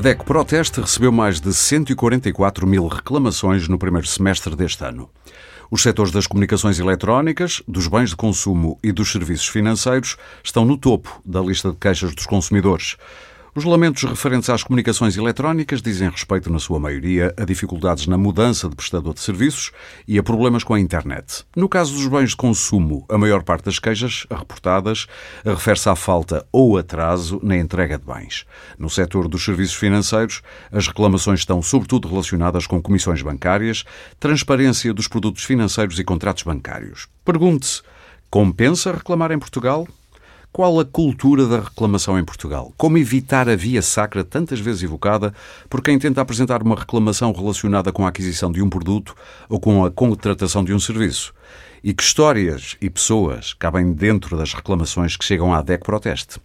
A DEC Proteste recebeu mais de 144 mil reclamações no primeiro semestre deste ano. Os setores das comunicações eletrónicas, dos bens de consumo e dos serviços financeiros estão no topo da lista de queixas dos consumidores. Os lamentos referentes às comunicações eletrónicas dizem respeito, na sua maioria, a dificuldades na mudança de prestador de serviços e a problemas com a internet. No caso dos bens de consumo, a maior parte das queixas reportadas refere-se à falta ou atraso na entrega de bens. No setor dos serviços financeiros, as reclamações estão sobretudo relacionadas com comissões bancárias, transparência dos produtos financeiros e contratos bancários. Pergunte-se: compensa reclamar em Portugal? Qual a cultura da reclamação em Portugal? Como evitar a via sacra tantas vezes evocada por quem tenta apresentar uma reclamação relacionada com a aquisição de um produto ou com a contratação de um serviço? E que histórias e pessoas cabem dentro das reclamações que chegam à DEC Proteste?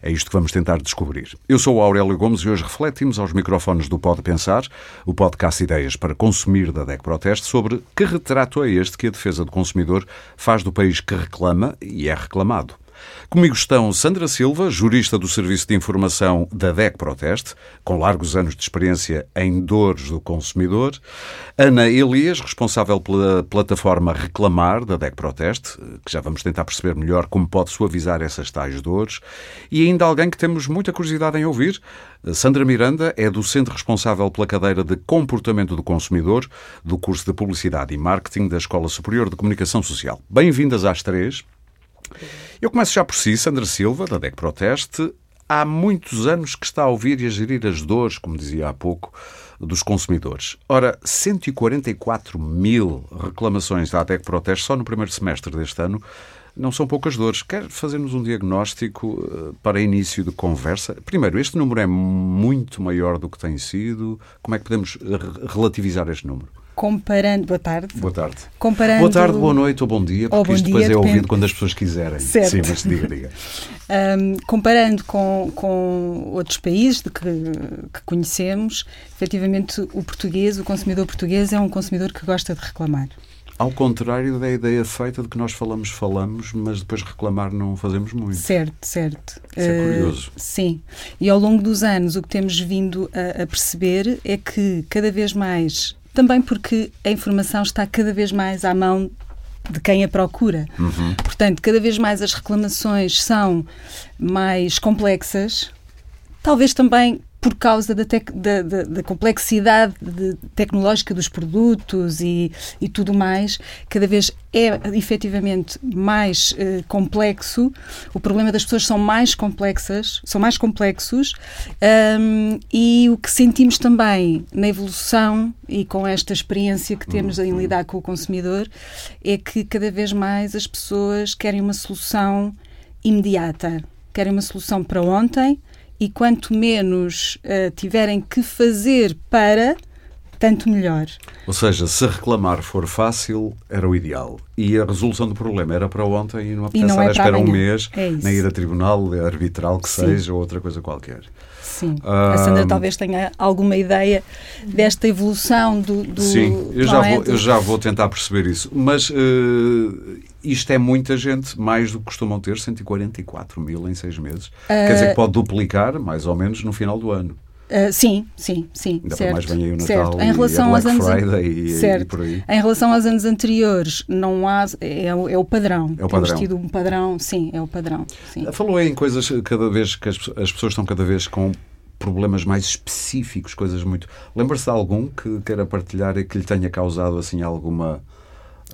É isto que vamos tentar descobrir. Eu sou Aurélio Gomes e hoje refletimos aos microfones do Pode Pensar, o podcast Ideias para Consumir da DEC Proteste, sobre que retrato é este que a defesa do consumidor faz do país que reclama e é reclamado. Comigo estão Sandra Silva, jurista do Serviço de Informação da DEC Proteste, com largos anos de experiência em dores do consumidor, Ana Elias, responsável pela plataforma Reclamar da DEC Proteste, que já vamos tentar perceber melhor como pode suavizar essas tais dores, e ainda alguém que temos muita curiosidade em ouvir, Sandra Miranda é docente responsável pela cadeira de Comportamento do Consumidor do curso de Publicidade e Marketing da Escola Superior de Comunicação Social. Bem-vindas às três. Eu começo já por si, Sandra Silva, da DEC Proteste. Há muitos anos que está a ouvir e a gerir as dores, como dizia há pouco, dos consumidores. Ora, 144 mil reclamações da DEC Proteste só no primeiro semestre deste ano não são poucas dores. Quer fazer-nos um diagnóstico eh, para início de conversa? Primeiro, este número é muito maior do que tem sido. Como é que podemos relativizar este número? Comparando. Boa tarde. Boa tarde. Comparando... Boa tarde, boa noite ou bom dia, porque bom isto depois dia, é ouvido depende. quando as pessoas quiserem. Certo. Sim, mas diga, diga. um, comparando com, com outros países de que, que conhecemos, efetivamente o português, o consumidor português, é um consumidor que gosta de reclamar. Ao contrário da ideia feita de que nós falamos, falamos, mas depois reclamar não fazemos muito. Certo, certo. Isso é curioso. Uh, sim. E ao longo dos anos, o que temos vindo a, a perceber é que cada vez mais também porque a informação está cada vez mais à mão de quem a procura. Uhum. Portanto, cada vez mais as reclamações são mais complexas, talvez também por causa da, tec, da, da, da complexidade de, tecnológica dos produtos e, e tudo mais, cada vez é efetivamente mais eh, complexo. O problema das pessoas são mais complexas, são mais complexos um, e o que sentimos também na evolução e com esta experiência que temos em lidar com o consumidor é que cada vez mais as pessoas querem uma solução imediata, querem uma solução para ontem e quanto menos uh, tiverem que fazer para, tanto melhor. Ou seja, se reclamar for fácil, era o ideal. E a resolução do problema era para ontem e não apetece é à espera um mês, é nem ir a tribunal arbitral que Sim. seja ou outra coisa qualquer. Sim. A Sandra talvez tenha alguma ideia desta evolução do. do Sim, eu já, é? vou, eu já vou tentar perceber isso. Mas uh, isto é muita gente, mais do que costumam ter, 144 mil em seis meses. Quer dizer que pode duplicar, mais ou menos, no final do ano. Uh, sim, sim, sim. Ainda certo, mais vem aí o Natal certo. Em relação a aos Black anos Friday e, certo. e por aí. Em relação aos anos anteriores, não há é, o- é o padrão. É o Temos padrão. tido um padrão, sim, é o padrão. Sim. Falou aí em coisas cada vez que as, as pessoas estão cada vez com problemas mais específicos, coisas muito. Lembra-se de algum que queira partilhar e que lhe tenha causado assim alguma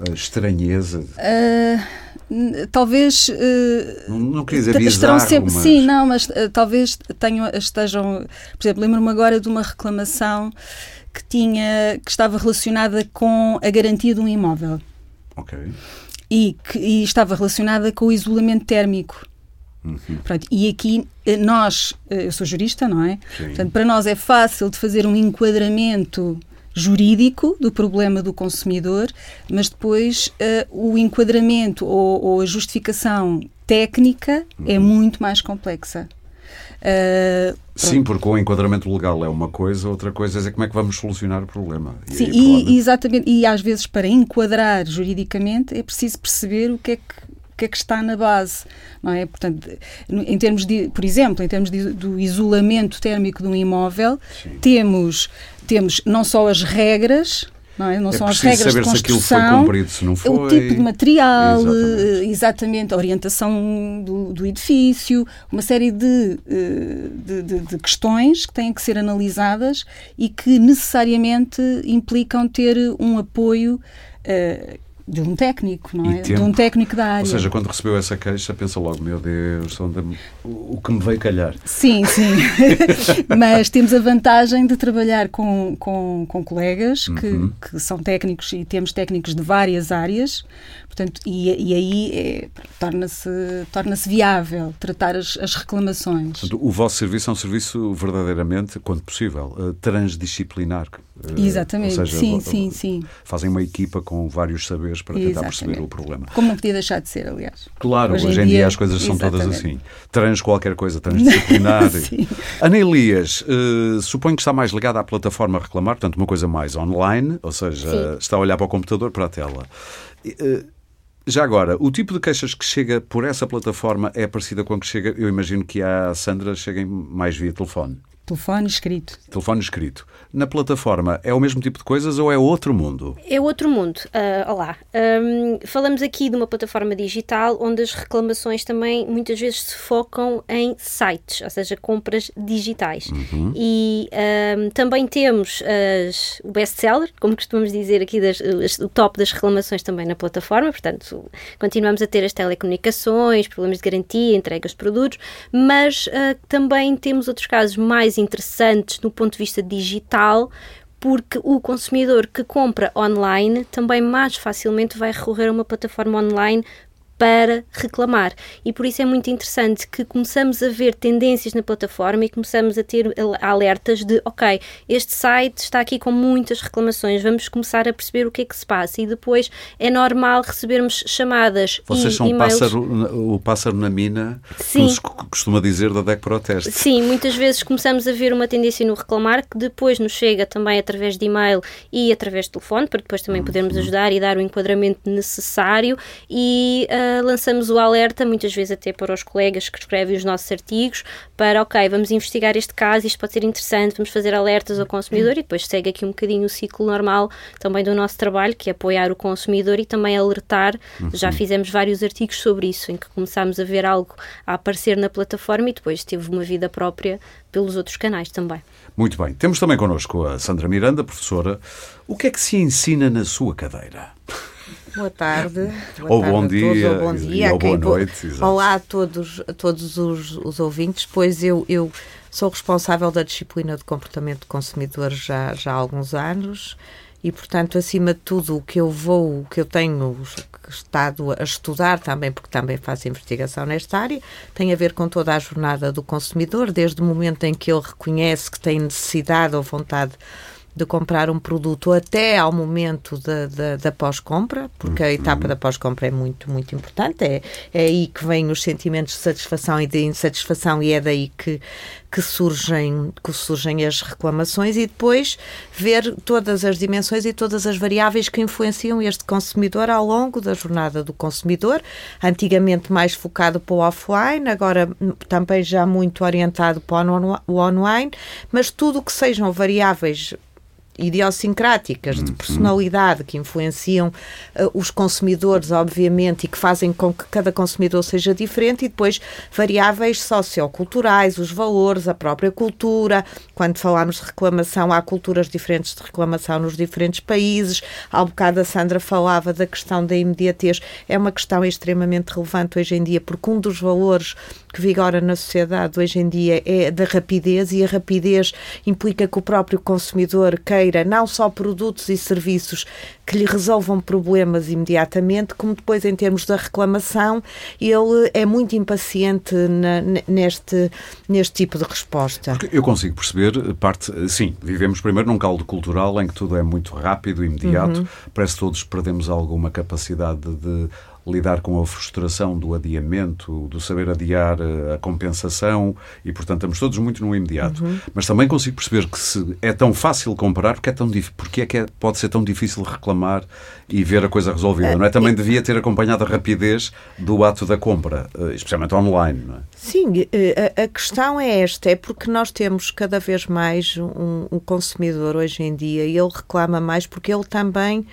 eh, estranheza? Uh, talvez uh, Não, não queria dizer bizarro, sempre, mas... sim, não, mas uh, talvez tenham, estejam, por exemplo, lembro-me agora de uma reclamação que tinha, que estava relacionada com a garantia de um imóvel Ok. e que e estava relacionada com o isolamento térmico. Uhum. Pronto, e aqui eh, nós, eh, eu sou jurista, não é? Sim. Portanto, para nós é fácil de fazer um enquadramento jurídico do problema do consumidor, mas depois eh, o enquadramento ou, ou a justificação técnica é Uhum. muito mais complexa. Eh, Sim, porque o enquadramento legal é uma coisa, outra coisa é como é que vamos solucionar o problema. E Sim, aí, e, exatamente, e às vezes para enquadrar juridicamente é preciso perceber o que é que que é que está na base, não é? Portanto, em termos de, por exemplo, em termos de, do isolamento térmico de um imóvel, temos temos não só as regras, não, é? não é são as regras de construção, cumprido, se não foi. o tipo de material, exatamente, exatamente a orientação do, do, edifício, uma série de, eh, de, de, de, questões que têm que ser analisadas e que necessariamente implicam ter um apoio uh, de um técnico, não é? De um técnico da área. Ou seja, quando recebeu essa queixa, pensa logo, meu Deus, onde, o que me veio calhar. Sim, sim. Mas temos a vantagem de trabalhar com, com, com colegas que, uhum. que são técnicos e temos técnicos de várias áreas, portanto, e, e aí é, torna-se torna viável tratar as, as reclamações. Portanto, o vosso serviço é um serviço verdadeiramente, quando possível, uh, transdisciplinar. Uh, Exatamente, seja, sim, sim, sim. Fazem uma equipa com vários saberes para tentar Exatamente. perceber o problema. Como não podia deixar de ser, aliás. Claro, hoje, hoje em dia, dia, as coisas são todas assim. Trans qualquer coisa, transdisciplinar. Ana Elias, uh, suponho que está mais ligada à plataforma reclamar, portanto, uma coisa mais online, ou seja, Sim. está a olhar para o computador, para a tela. Uh, já agora, o tipo de queixas que chega por essa plataforma é parecida com a que chega, eu imagino que a Sandra cheguem mais via telefone. Telefone escrito. Telefone escrito. Na plataforma é o mesmo tipo de coisas ou é outro mundo? É outro mundo. Uh, olá. Um, falamos aqui de uma plataforma digital onde as reclamações também muitas vezes se focam em sites, ou seja, compras digitais. Uhum. E um, também temos as, o best-seller, como costumamos dizer aqui, das, o top das reclamações também na plataforma. Portanto, continuamos a ter as telecomunicações, problemas de garantia, entregas de produtos, mas uh, também temos outros casos mais interessantes do ponto de vista digital, porque o consumidor que compra online também mais facilmente vai recorrer a uma plataforma online para reclamar. E por isso é muito interessante que começamos a ver tendências na plataforma e começamos a ter alertas de, ok, este site está aqui com muitas reclamações, vamos começar a perceber o que é que se passa. E depois é normal recebermos chamadas Vocês e são pássaro, o pássaro na mina, Sim. como se costuma dizer da DEC Proteste. Sim, muitas vezes começamos a ver uma tendência no reclamar que depois nos chega também através de e-mail e através de telefone, para depois também podermos uhum. ajudar e dar o enquadramento necessário e uh, lançamos o alerta, muitas vezes até para os colegas que escrevem os nossos artigos, para, ok, vamos investigar este caso, isto pode ser interessante, vamos fazer alertas ao consumidor e depois segue aqui um bocadinho o ciclo normal também do nosso trabalho, que é apoiar o consumidor e também alertar. Uhum. Já fizemos vários artigos sobre isso, em que começámos a ver algo a aparecer na plataforma e depois teve uma vida própria pelos outros canais também. Muito bem. Temos também connosco a Sandra Miranda, professora. O que é que se ensina na sua cadeira? Boa tarde. Boa ou, tarde bom dia, ou bom dia. Ou boa noite. Exato. Olá a todos, a todos os, os ouvintes, pois eu, eu sou responsável da disciplina de comportamento de consumidor já, já há alguns anos e, portanto, acima de tudo, o que eu vou, o que eu tenho estado a estudar também, porque também faço investigação nesta área, tem a ver com toda a jornada do consumidor, desde o momento em que ele reconhece que tem necessidade ou vontade de comprar um produto até ao momento da, da, da pós-compra, porque a etapa uhum. da pós-compra é muito, muito importante. É, é aí que vêm os sentimentos de satisfação e de insatisfação, e é daí que, que, surgem, que surgem as reclamações, e depois ver todas as dimensões e todas as variáveis que influenciam este consumidor ao longo da jornada do consumidor. Antigamente mais focado para o offline, agora também já muito orientado para o online, mas tudo que sejam variáveis idiosincráticas, de uhum. personalidade, que influenciam uh, os consumidores, obviamente, e que fazem com que cada consumidor seja diferente, e depois variáveis socioculturais, os valores, a própria cultura. Quando falamos de reclamação, há culturas diferentes de reclamação nos diferentes países. Há um bocado a Sandra falava da questão da imediatez. É uma questão extremamente relevante hoje em dia, porque um dos valores que vigora na sociedade hoje em dia é da rapidez, e a rapidez implica que o próprio consumidor queira não só produtos e serviços que lhe resolvam problemas imediatamente, como depois, em termos da reclamação, ele é muito impaciente na, neste, neste tipo de resposta. Porque eu consigo perceber, parte, sim, vivemos primeiro num caldo cultural em que tudo é muito rápido, imediato, uhum. parece que todos perdemos alguma capacidade de lidar com a frustração do adiamento, do saber adiar eh, a compensação e, portanto, estamos todos muito no imediato. Uhum. Mas também consigo perceber que se é tão fácil comparar, porque é, tão, porque é que é, pode ser tão difícil reclamar e ver a coisa resolvida, não é? Também devia ter acompanhado a rapidez do ato da compra, eh, especialmente online, não é? Sim, eh, a, a questão é esta, é porque nós temos cada vez mais um, um consumidor hoje em dia e ele reclama mais porque ele também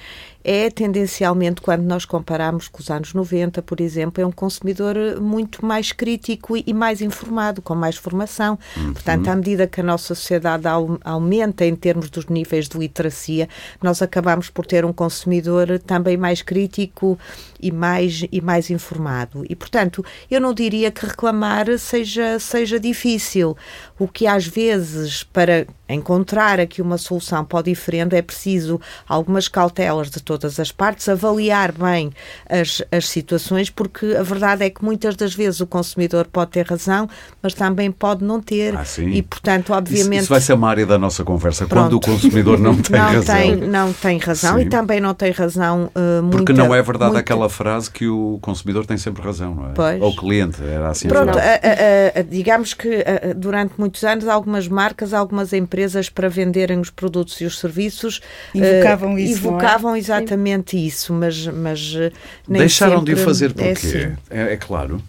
é tendencialmente, quando nós comparamos com os anos 90, por exemplo, é um consumidor muito mais crítico e mais informado, com mais formação. Uhum. Portanto, à medida que a nossa sociedade aumenta em termos dos níveis de literacia, nós acabamos por ter um consumidor também mais crítico e mais, e mais informado. E, portanto, eu não diria que reclamar seja, seja difícil. O que às vezes, para encontrar aqui uma solução para o diferente, é preciso algumas cautelas de todas as partes, avaliar bem as, as situações, porque a verdade é que muitas das vezes o consumidor pode ter razão, mas também pode não ter. Ah, sim. E, portanto, obviamente. Isso, isso, vai ser uma área da nossa conversa, Pronto. quando o consumidor não tem não razão. Tem, não tem razão sim. e também não tem razão. Uh, muita, porque não é verdade aquela frase que o consumidor tem sempre razão, não é? Pois. Ou o cliente, era assim. Pronto, a, a, a, digamos que durante muitos anos algumas marcas, algumas empresas para venderem os produtos e os serviços invocavam uh, isso. É? Invocavam exatamente Sim. isso, mas, mas eh, deixaram sempre de o fazer porquê? É, assim. é, é, claro.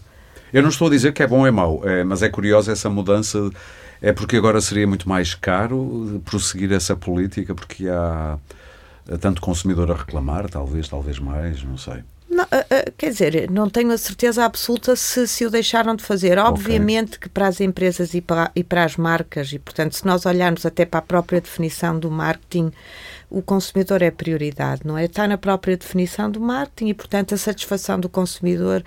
Eu não estou a dizer que é bom ou é mau, é, mas é curiosa essa mudança. É porque agora seria muito mais caro prosseguir essa política, porque há tanto consumidor a reclamar, talvez, talvez mais, não sei. Não, uh, uh, quer dizer, não tenho a certeza absoluta se, se o deixaram de fazer. Obviamente okay. que para as empresas e para, e para as marcas, e portanto, se nós olharmos até para a própria definição do marketing, o consumidor é prioridade, não é? Está na própria definição do marketing e, portanto, a satisfação do consumidor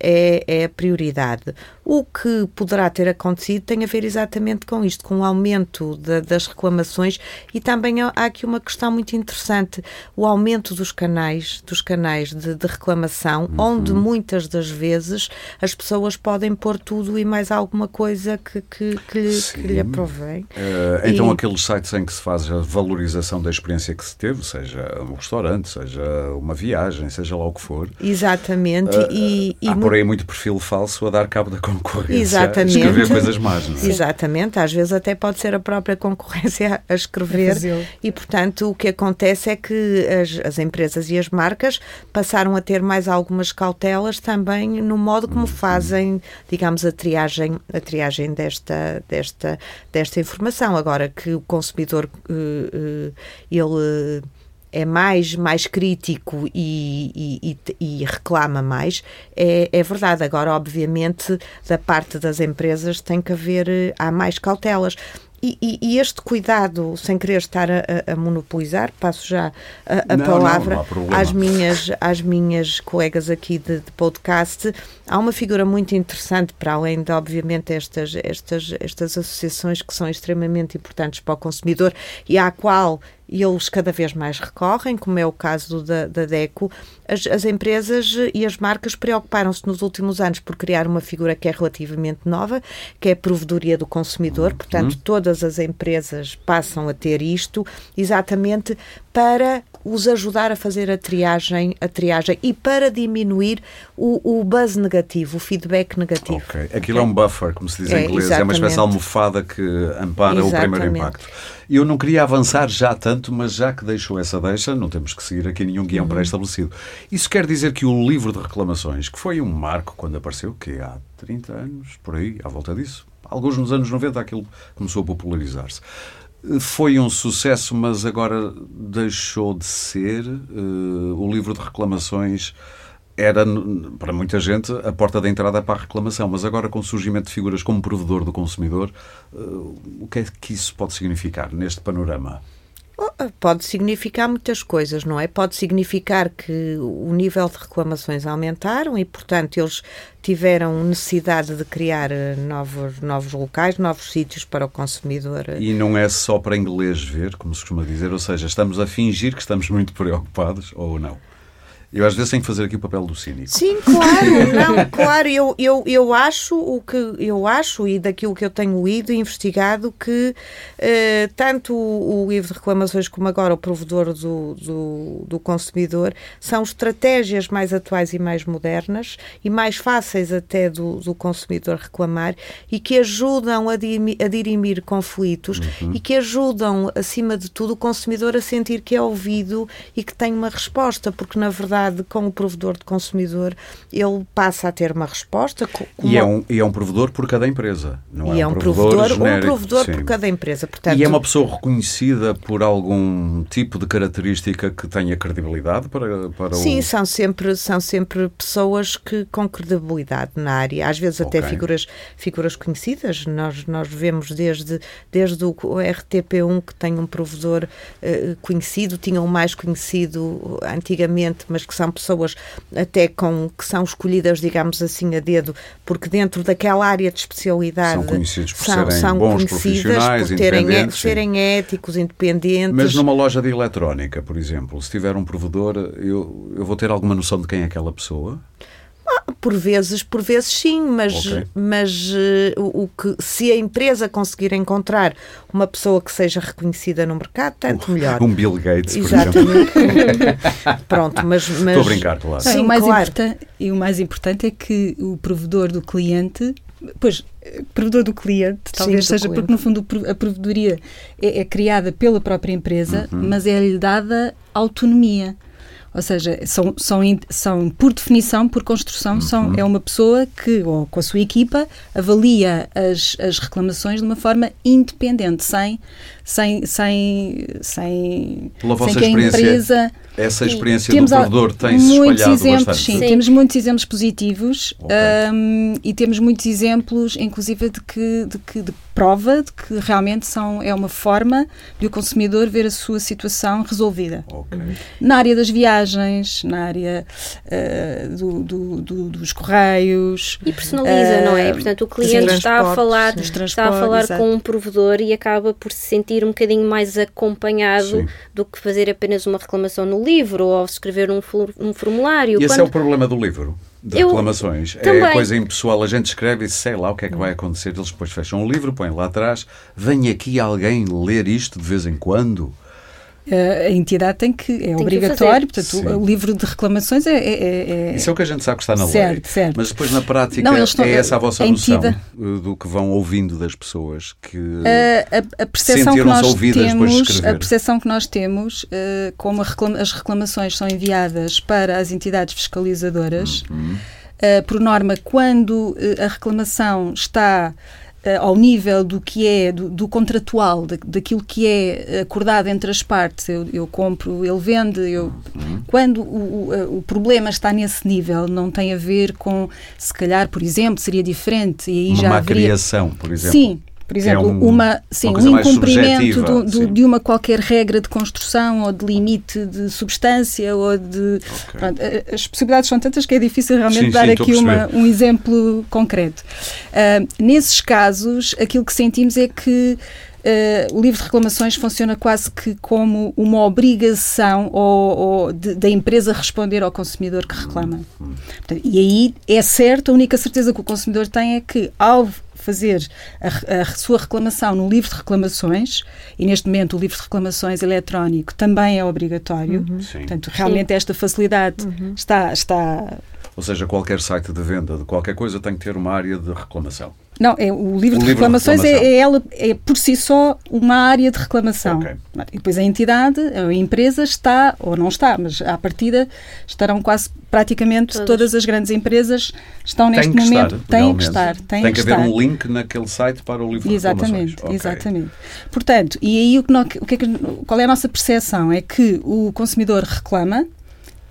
é, é a prioridade. O que poderá ter acontecido tem a ver exatamente com isto, com o aumento de, das reclamações e também há aqui uma questão muito interessante, o aumento dos canais, dos canais de, de reclamação, uhum. onde muitas das vezes as pessoas podem pôr tudo e mais alguma coisa que, que, que, lhe, que lhe aprovém. Uh, então e... aqueles sites em que se faz a valorização da experiência que se teve, seja um restaurante, seja uma viagem, seja lá o que for. Exatamente. Uh, e, e há por aí muito perfil falso a dar cabo da concorrência Exatamente. a escrever coisas más. Não é? Exatamente, às vezes até pode ser a própria concorrência a escrever e, portanto, o que acontece é que as, as, empresas e as marcas passaram a ter mais algumas cautelas também no modo como uhum. fazem, digamos, a triagem, a triagem desta, desta, desta informação. Agora que o consumidor, uh, uh, ele é mais, mais crítico e, e, e, reclama mais, é, é, verdade. Agora, obviamente, da parte das empresas tem que haver, eh, há mais cautelas. E, e, e, este cuidado, sem querer estar a, a monopolizar, passo já a, a não, palavra não, não às, minhas, às minhas colegas aqui de, de, podcast. Há uma figura muito interessante, para além de, obviamente, estas, estas, estas associações que são extremamente importantes para o consumidor e à qual e eles cada vez mais recorrem, como é o caso da, da DECO. As, as empresas e as marcas preocuparam-se nos últimos anos por criar uma figura que é relativamente nova, que é a provedoria do consumidor. Portanto, uhum. todas as empresas passam a ter isto exatamente para os ajudar a fazer a triagem, a triagem e para diminuir o, o buzz negativo, o feedback negativo. Ok. Aquilo okay? é um buffer, como se diz em é, inglês, exatamente. é uma espécie de almofada que ampara exatamente. o primeiro impacto. Eu não queria avançar já tanto, mas já que deixou essa deixa, não temos que seguir aqui nenhum guião uhum. pré-estabelecido. Isso quer dizer que o livro de reclamações, que foi um marco quando apareceu, que há 30 anos, por aí, à volta disso, alguns nos anos 90 aquilo começou a popularizar-se foi um sucesso, mas agora deixou de ser. Uh, o livro de reclamações era, para muita gente, a porta de entrada para a reclamação, mas agora com o surgimento de figuras como provedor do consumidor, uh, o que é que isso pode significar neste panorama? Oh, pode significar muitas coisas, não é? Pode significar que o nível de reclamações aumentaram e, portanto, eles tiveram necessidade de criar eh, novos, novos locais, novos sítios para o consumidor. E não é só para inglês ver, como se costuma dizer, ou seja, estamos a fingir que estamos muito preocupados ou não? Eu às vezes tenho que fazer aqui o papel do cínico. Sim, claro, não, claro, eu, eu, eu acho o que eu acho e daquilo que eu tenho lido e investigado que eh, tanto o, o livro de reclamações como agora o provedor do, do, do, consumidor são estratégias mais atuais e mais modernas e mais fáceis até do, do consumidor reclamar e que ajudam a, a dirimir conflitos uhum. e que ajudam, acima de tudo, o consumidor a sentir que é ouvido e que tem uma resposta, porque na verdade com o provedor de consumidor, ele passa a ter uma resposta. E, é um, e é um provedor por cada empresa, não e é, um, é um provedor, provedor um provedor por cada empresa. Portanto, e é uma pessoa reconhecida por algum tipo de característica que tenha credibilidade para, para Sim, o... são sempre, são sempre pessoas que com credibilidade na área, às vezes até okay. figuras, figuras conhecidas. Nós, nós vemos desde, desde o RTP1 que tem um provedor uh, conhecido, tinha um mais conhecido antigamente, mas que são pessoas até com que são escolhidas, digamos assim, a dedo, porque dentro daquela área de especialidade são conhecidos por são, serem são bons profissionais, por terem, serem éticos, independentes. Mas numa loja de eletrónica, por exemplo, se tiver um provedor, eu, eu vou ter alguma noção de quem é aquela pessoa? Por vezes, por vezes sim, mas, okay. mas uh, o, que se a empresa conseguir encontrar uma pessoa que seja reconhecida no mercado, tanto melhor. Um Bill Gates, por Exatamente. Pronto, mas, mas estou a brincar, claro. Sim, o mais claro. importante, e o mais importante é que o provedor do cliente Pois, provedor do cliente, talvez Sim, seja, cliente. porque no fundo a provedoria é, é criada pela própria empresa, uhum. mas é-lhe dada autonomia. Ou seja, são, são, são por definição, por construção, uhum. são, é uma pessoa que, ou com a sua equipa, avalia as, as reclamações de uma forma independente, sem, sem, sem, sem, Pela sem que a empresa essa experiência do provedor tem se muitos exemplos, bastante. Sim, sim, temos muitos exemplos positivos okay. um, e temos muitos exemplos, inclusive, de que, de que de prova de que realmente são, é uma forma de o consumidor ver a sua situação resolvida. Okay. Na área das viagens, na área uh, do, do, do, dos correios. E personaliza, uh, não é? Portanto, o cliente está a falar, está a falar com um provedor e acaba por se sentir um bocadinho mais acompanhado sim. do que fazer apenas uma reclamação no livro ou escrever um, um formulário. E esse Quando... é o problema do livro? De eu reclamações. Também. É coisa impessoal. A gente escreve e sei lá o que é que vai acontecer. Eles depois fecham o livro, põem lá atrás. Vem aqui alguém ler isto de vez em quando a entidade tem que, é tem obrigatório, que portanto, Sim. o livro de reclamações é, é, é, Isso é o que a gente sabe que está na certo, lei. Certo. Mas depois na prática Não, estão, é essa a vossa a noção eh, do que vão ouvindo das pessoas que a, a, a percepção que nós temos, a percepção que nós temos, uh, como reclama, as reclamações são enviadas para as entidades fiscalizadoras, uhum. uh, por norma, quando a reclamação está ao nível do que é, do, do contratual, da, daquilo que é acordado entre as partes, eu, eu compro, ele vende, eu, uhum. quando o, o, o, problema está nesse nível, não tem a ver com, se calhar, por exemplo, seria diferente, e aí uma já haveria... criação, por exemplo. Sim, por exemplo, é um, uma, sim, uma um incumprimento do, do, de uma qualquer regra de construção ou de limite de substância ou de. Okay. Pronto, as possibilidades são tantas que é difícil realmente sim, dar sim, aqui uma, um exemplo concreto. Uh, nesses casos, aquilo que sentimos é que. Uh, o livro de reclamações funciona quase que como uma obrigação ou, ou de, da empresa responder ao consumidor que reclama. Hum. Portanto, e aí é certo, a única certeza que o consumidor tem é que, ao fazer a, a, sua reclamação no livro de reclamações, e neste momento o livro de reclamações eletrónico também é obrigatório, uhum. portanto, realmente Sim. esta facilidade uhum. está, está. Ou seja, qualquer site de venda de qualquer coisa tem que ter uma área de reclamação. Não, é, o livro o de reclamações de reclamação. É, é, ela, é por si só uma área de reclamação. Okay. E depois a entidade, a empresa está, ou não está, mas à partida estarão quase praticamente todas, todas as grandes empresas estão neste que momento. Estar, têm que estar. Têm tem que, que haver um link naquele site para o livro de Exatamente, okay. exatamente. Portanto, e aí o que, nós, o que é que, qual é a nossa percepção? É que o consumidor reclama,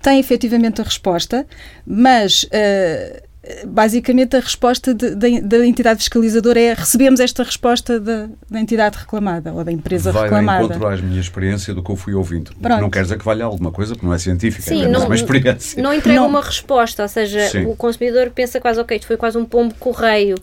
tem efetivamente a resposta, mas uh, basicamente a resposta de, de, da entidade fiscalizadora é recebemos esta resposta da, da, entidade reclamada ou da empresa Vai reclamada. Vai encontro à minha experiência do que eu fui ouvindo. Pronto. Não quer dizer que valha alguma coisa, porque não é científica, Sim, é não, uma experiência. Não entrega não. uma resposta, ou seja, Sim. o consumidor pensa quase, ok, isto foi quase um pombo correio.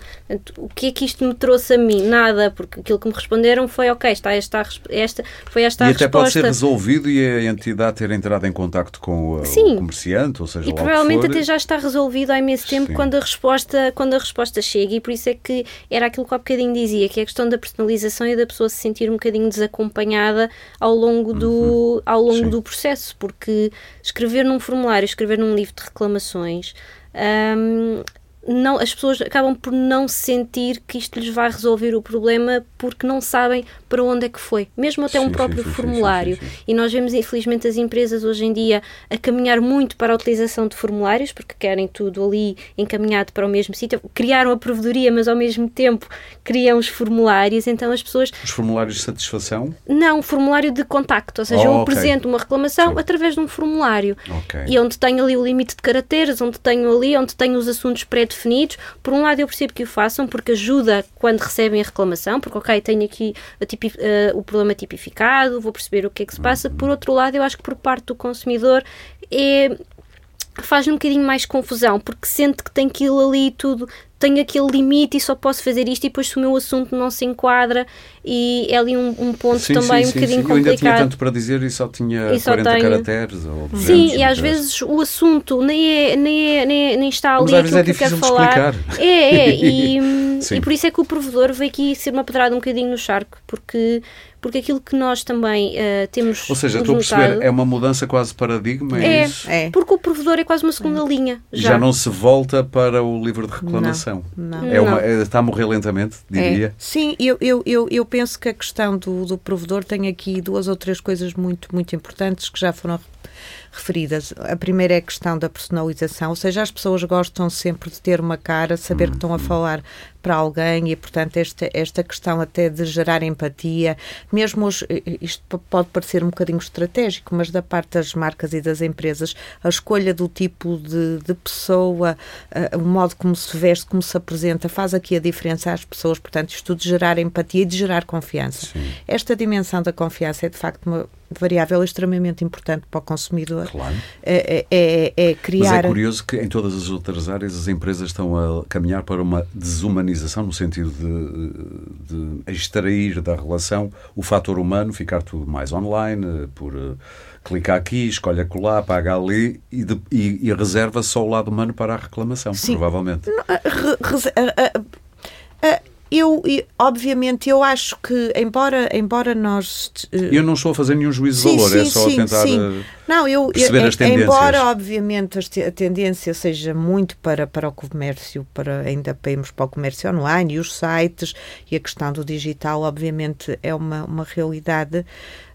O que é que isto me trouxe a mim? Nada, porque aquilo que me responderam foi, ok, está esta, esta foi esta e a resposta. E até pode ser resolvido e a entidade ter entrado em contato com o, o comerciante, ou seja, E provavelmente até já está resolvido há imenso tempo Sim. quando a resposta resposta, quando a resposta chega, e por isso é que era aquilo que há bocadinho dizia, que é a questão da personalização e da pessoa se sentir um bocadinho desacompanhada ao longo do, uhum. ao longo do processo, porque escrever num formulário, escrever num livro de reclamações. Um, não, as pessoas acabam por não sentir que isto lhes vai resolver o problema porque não sabem para onde é que foi, mesmo até sim, um próprio sim, formulário. Sim, e nós vemos, infelizmente, as empresas hoje em dia a caminhar muito para a utilização de formulários porque querem tudo ali encaminhado para o mesmo sítio. Criaram a provedoria, mas ao mesmo tempo criam os formulários, então as pessoas. Os formulários de satisfação? Não, formulário de contacto, ou seja, oh, eu okay. apresento uma reclamação através de um formulário. Okay. E onde tenho ali o limite de caracteres, onde tenho ali, onde tenho os assuntos pré-definidos definidos. Por um lado, eu percebo que o façam porque ajuda quando recebem a reclamação, porque, ok, tenho aqui tipi, uh, o problema tipificado, vou perceber o que é que se passa. Por outro lado, eu acho que por parte do consumidor é faz-lhe um bocadinho mais confusão, porque sente que tem aquilo ali tudo, tem aquele limite e só posso fazer isto e depois se o meu assunto não se enquadra e é ali um, um ponto sim, também sim, um bocadinho sim. complicado. Eu ainda tinha tanto para dizer e só tinha e só 40 tenho... caracteres ou 200, Sim, e às vezes o assunto nem, é, nem, é, nem, é, nem está ali Mas aquilo é que quer falar. É, é, e, e por isso é que o provedor veio aqui ser uma pedrada um bocadinho no charco, porque porque aquilo que nós também uh, temos. Ou seja, estou a perceber, é uma mudança quase paradigma, é, é isso? É, porque o provedor é quase uma segunda linha. Já. já não se volta para o livro de reclamação. Não, não. É uma, é, está a morrer lentamente, diria. É. Sim, eu, eu, eu, eu penso que a questão do, do provedor tem aqui duas ou três coisas muito, muito importantes que já foram referidas. A primeira é a questão da personalização, ou seja, as pessoas gostam sempre de ter uma cara, saber que estão a uhum. falar para alguém e, portanto, esta, esta questão até de gerar empatia, mesmo os, isto pode parecer um bocadinho estratégico, mas da parte das marcas e das empresas, a escolha do tipo de, de pessoa, uh, o modo como se veste, como se apresenta, faz aqui a diferença às pessoas, portanto, isto de gerar empatia e de gerar confiança. Sim. Esta dimensão da confiança é, de facto, uma variável extremamente importante para o consumidor. Claro. É, é, é, criar. Mas é curioso que em todas as outras áreas as empresas estão a caminhar para uma desumanização, no sentido de, de extrair da relação o fator humano, ficar tudo mais online, por uh, clicar aqui, escolhe acolá, paga ali e, de, e, e reserva só o lado humano para a reclamação, Sim. provavelmente. Não, eu, obviamente, eu acho que, embora, embora nós. Uh... Eu não estou a fazer nenhum juízo sim, de valor, é sim, é só sim, tentar sim. Eh, não, eu, perceber eu, as tendências. Embora, obviamente, a tendência seja muito para, para o comércio, para ainda para irmos para o comércio online e os sites e a questão do digital, obviamente, é uma, uma realidade.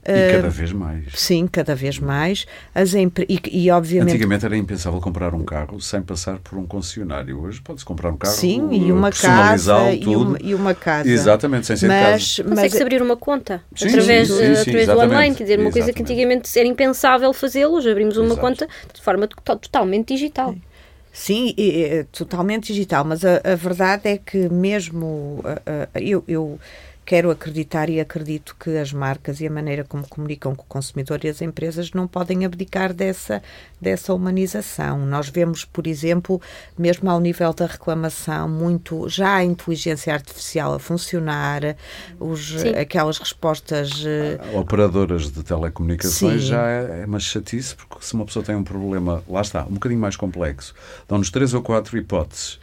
E cada vez mais. Sim, cada vez mais. As e, e, obviamente... Antigamente era impensável comprar um carro sem passar por um concessionário. Hoje pode-se comprar um carro, Sim, e uma casa, e uma, e uma, casa. Exatamente, sem ser mas, casa. Consegue-se mas... abrir uma conta sim, através, sim, sim, através do online. Quer dizer, uma coisa que antigamente era impensável fazê-lo. Hoje abrimos uma Exato. conta de forma totalmente digital. Sim, é, totalmente digital, mas a, a, verdade é que mesmo eu, eu quero acreditar e acredito que as marcas e a maneira como comunicam com o consumidor e as empresas não podem abdicar dessa, dessa humanização. Nós vemos, por exemplo, mesmo ao nível da reclamação, muito já a inteligência artificial a funcionar, os, aquelas respostas. Uh, Operadoras de telecomunicações Sim. já é, é uma chatice, porque se uma pessoa tem um problema, lá está, um bocadinho mais complexo, dão-nos três ou quatro hipóteses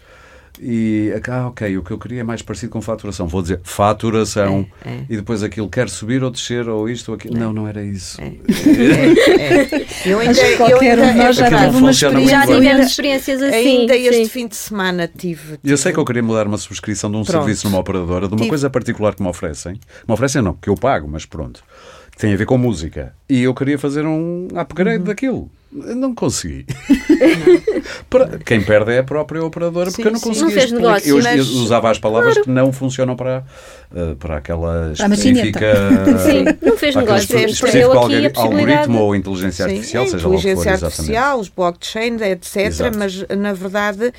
e ah, ok, o que eu queria é mais parecido com faturação. Vou dizer faturação é, é. e depois aquilo quer subir ou descer ou isto ou aquilo. É. Não, não era isso. É. É. eu ainda, um nós já teve uma experiência. Já tivemos experiências assim. Ainda este sim. fim de semana tive, tive, Eu sei que eu queria mudar uma subscrição de um pronto. serviço numa operadora, de uma tive. coisa particular que me oferecem. Me oferecem não, que eu pago, mas pronto. Tem a ver com música. E eu queria fazer um upgrade uhum. daquilo Não consegui. para, quem perde é a própria operadora, porque Sim, eu não sim. consegui. Não fez explicar. negócio, eu, mas- usava as palavras que não funcionam para, eh, para aquela Para específica. Sim, não fez negócio. Específico Perdeu aqui a possibilidade. algoritmo ou inteligência Sim, artificial, a seja lá o que for, inteligência exatamente. artificial, os blockchains, etc. Exato. Mas, na verdade,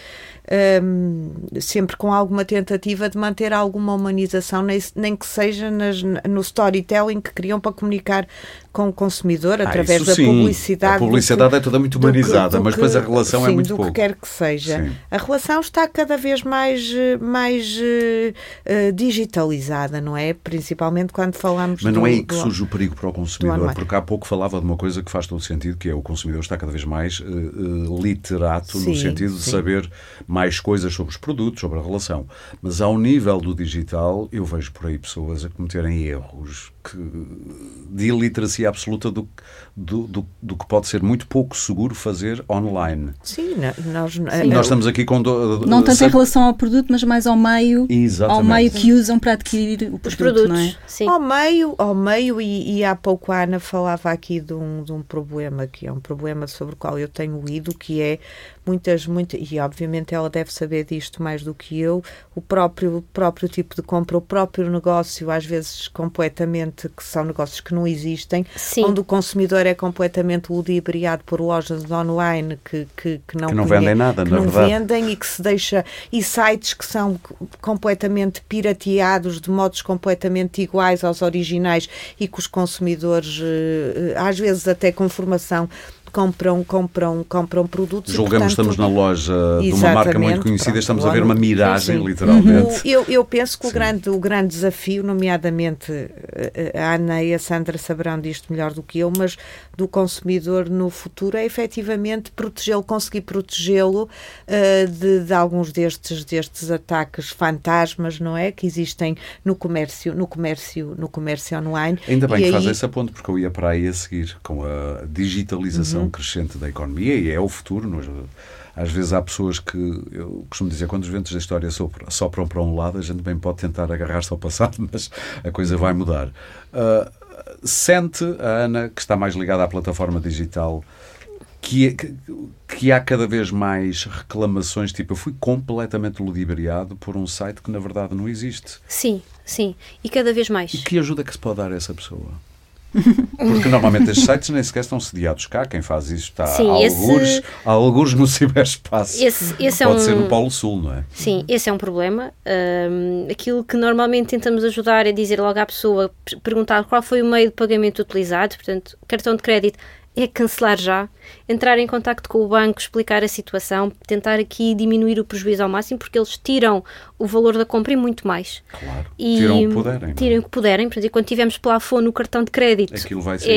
hum, sempre com alguma tentativa de manter alguma humanização, nem, nem que seja nas- no storytelling que criam para comunicar com o consumidor Ah, através da sim. publicidade. A publicidade que- é toda muito do que- humanizada, do mas que- depois a relação é sim, muito do pouco. que quer que seja. Sim. A relação está cada vez mais, mais eh, digitalizada, não é? Principalmente quando falamos Mas não do- é aí que surge o perigo para o consumidor, porque há pouco falava de uma coisa que faz todo sentido, que é o consumidor está cada vez mais eh, literato no sentido de saber mais coisas sobre os produtos, sobre a relação. Mas ao nível do digital, eu vejo por aí pessoas a cometerem erros que, de iliteracia absoluta do, do, do, do que pode ser muito pouco seguro fazer online. Sim, nós, E nós estamos aqui com... do- Não tanto em sempre- relação ao produto, mas mais ao meio, ao meio que usam para adquirir o produto, Os produtos. não é? Sim. Ao meio, ao meio e, e há pouco a Ana falava aqui de um, de um problema, que é um problema sobre o qual eu tenho lido, que é muitas, muitas, e obviamente ela deve saber disto mais do que eu, o próprio, o próprio tipo de compra, o próprio negócio, às vezes completamente, que são negócios que não existem, Sim. onde o consumidor é completamente ludibriado por lojas online que, que, que não, Que não vendem nada, que na não verdade. vendem e que se deixa e sites que são completamente pirateados de modos completamente iguais aos originais e que os consumidores eh, eh, às vezes até com formação compram compram compram produtos Julgamos que portanto, estamos na loja de uma marca muito conhecida, pronto, estamos a ver uma miragem, sim, sim. literalmente. O- eu, eu penso que o grande, o grande desafio, nomeadamente eh, a Ana e a Sandra saberão disto melhor do que eu, mas do consumidor no futuro é efetivamente protegê-lo, conseguir protegê-lo eh, de, de alguns destes, destes ataques fantasmas, não é? Que existem no comércio, no comércio, no comércio online. Ainda bem E que faz aí- esse ponto, porque eu ia para aí a seguir com a digitalização Uhum. Crescente da economia e é o futuro. Às vezes há pessoas que, eu costumo dizer, quando os ventos da história sopram, para um lado, a gente bem pode tentar agarrar-se ao passado, mas a coisa vai mudar. Ah, sente a Ana, que está mais ligada à plataforma digital, que, que, que há cada vez mais reclamações, tipo, eu fui completamente ludibriado por um site que na verdade não existe. Sim, sim. E cada vez mais. E que ajuda que se pode dar a essa pessoa? Porque normalmente estes sites nem sequer estão sediados cá. Quem faz isto está Sim, a, esse- algures, a algures no ciberespaço. Esse, esse é Pode um... ser no Polo Sul, não é? Sim, esse é um problema. Ahm, aquilo que normalmente tentamos ajudar é dizer logo à pessoa, perguntar qual foi o meio de pagamento utilizado, portanto, cartão de crédito é cancelar já, entrar em contacto com o banco, explicar a situação, tentar aqui diminuir o prejuízo ao máximo, porque eles tiram o valor da compra e muito mais. Claro. E Tiram o que puderem. é? Tiram o que puderem, portanto, e quando tivermos plafond no cartão de crédito, Aquilo vai é, ser.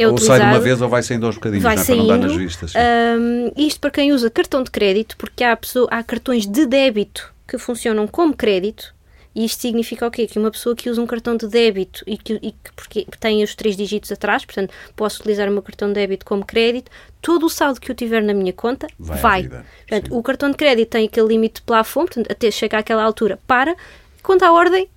é ou, ou sai de uma vez ou vai saindo aos bocadinhos, vai não é? para não dar nas saindo. vistas. Ahm, isto para quem usa cartão de crédito, porque há, pessoa, há cartões de débito que funcionam como crédito. E isto significa o quê? Que uma pessoa que usa um cartão de débito e que, e que porque tem os três dígitos atrás, portanto, posso utilizar o meu cartão de débito como crédito, todo o saldo que eu tiver na minha conta Vai à vai. Portanto, o cartão de crédito tem aquele limite de plafond, portanto, até chegar àquela altura, para, conta a ordem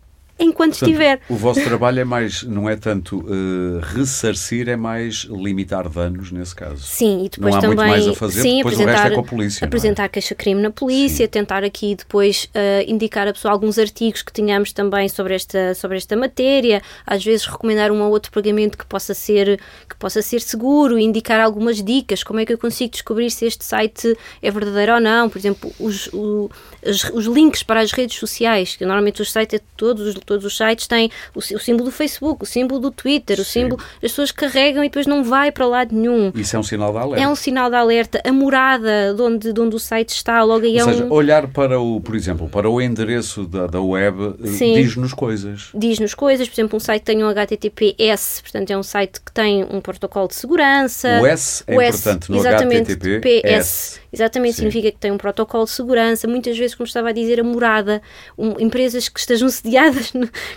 enquanto Portanto, estiver. O vosso trabalho é mais, não é tanto eh, ressarcir, é mais limitar danos nesse caso. Sim, e depois não há também muito mais a fazer, sim, depois o resto é com a polícia. é? apresentar queixa-crime na polícia, tentar aqui depois eh, indicar a pessoa alguns artigos que tenhamos também sobre esta, sobre esta matéria, às vezes recomendar um ou outro pagamento que possa ser que possa ser seguro, indicar algumas dicas, como é que eu consigo descobrir se este site é verdadeiro ou não, por exemplo, os, o- as- os links para as redes sociais, que normalmente os sites, todos, os- todos os sites têm o, o símbolo do Facebook, o símbolo do Twitter, o Sim. símbolo, as pessoas carregam e depois não vai para lado nenhum. Isso é um sinal de alerta. É um sinal de alerta. A morada de onde, de onde o site está, logo aí é Ou seja, um. olhar para o, por exemplo, para o endereço da, da web eh, diz-nos coisas. Diz-nos coisas, por exemplo, um site tem um HTTPS, portanto é um site que tem um protocolo de segurança. O S é O S, importante no exatamente, HTTPS. Exatamente, Sim. significa que tem um protocolo de segurança. Muitas vezes, como estava a dizer, a morada, um- empresas que estejam sediadas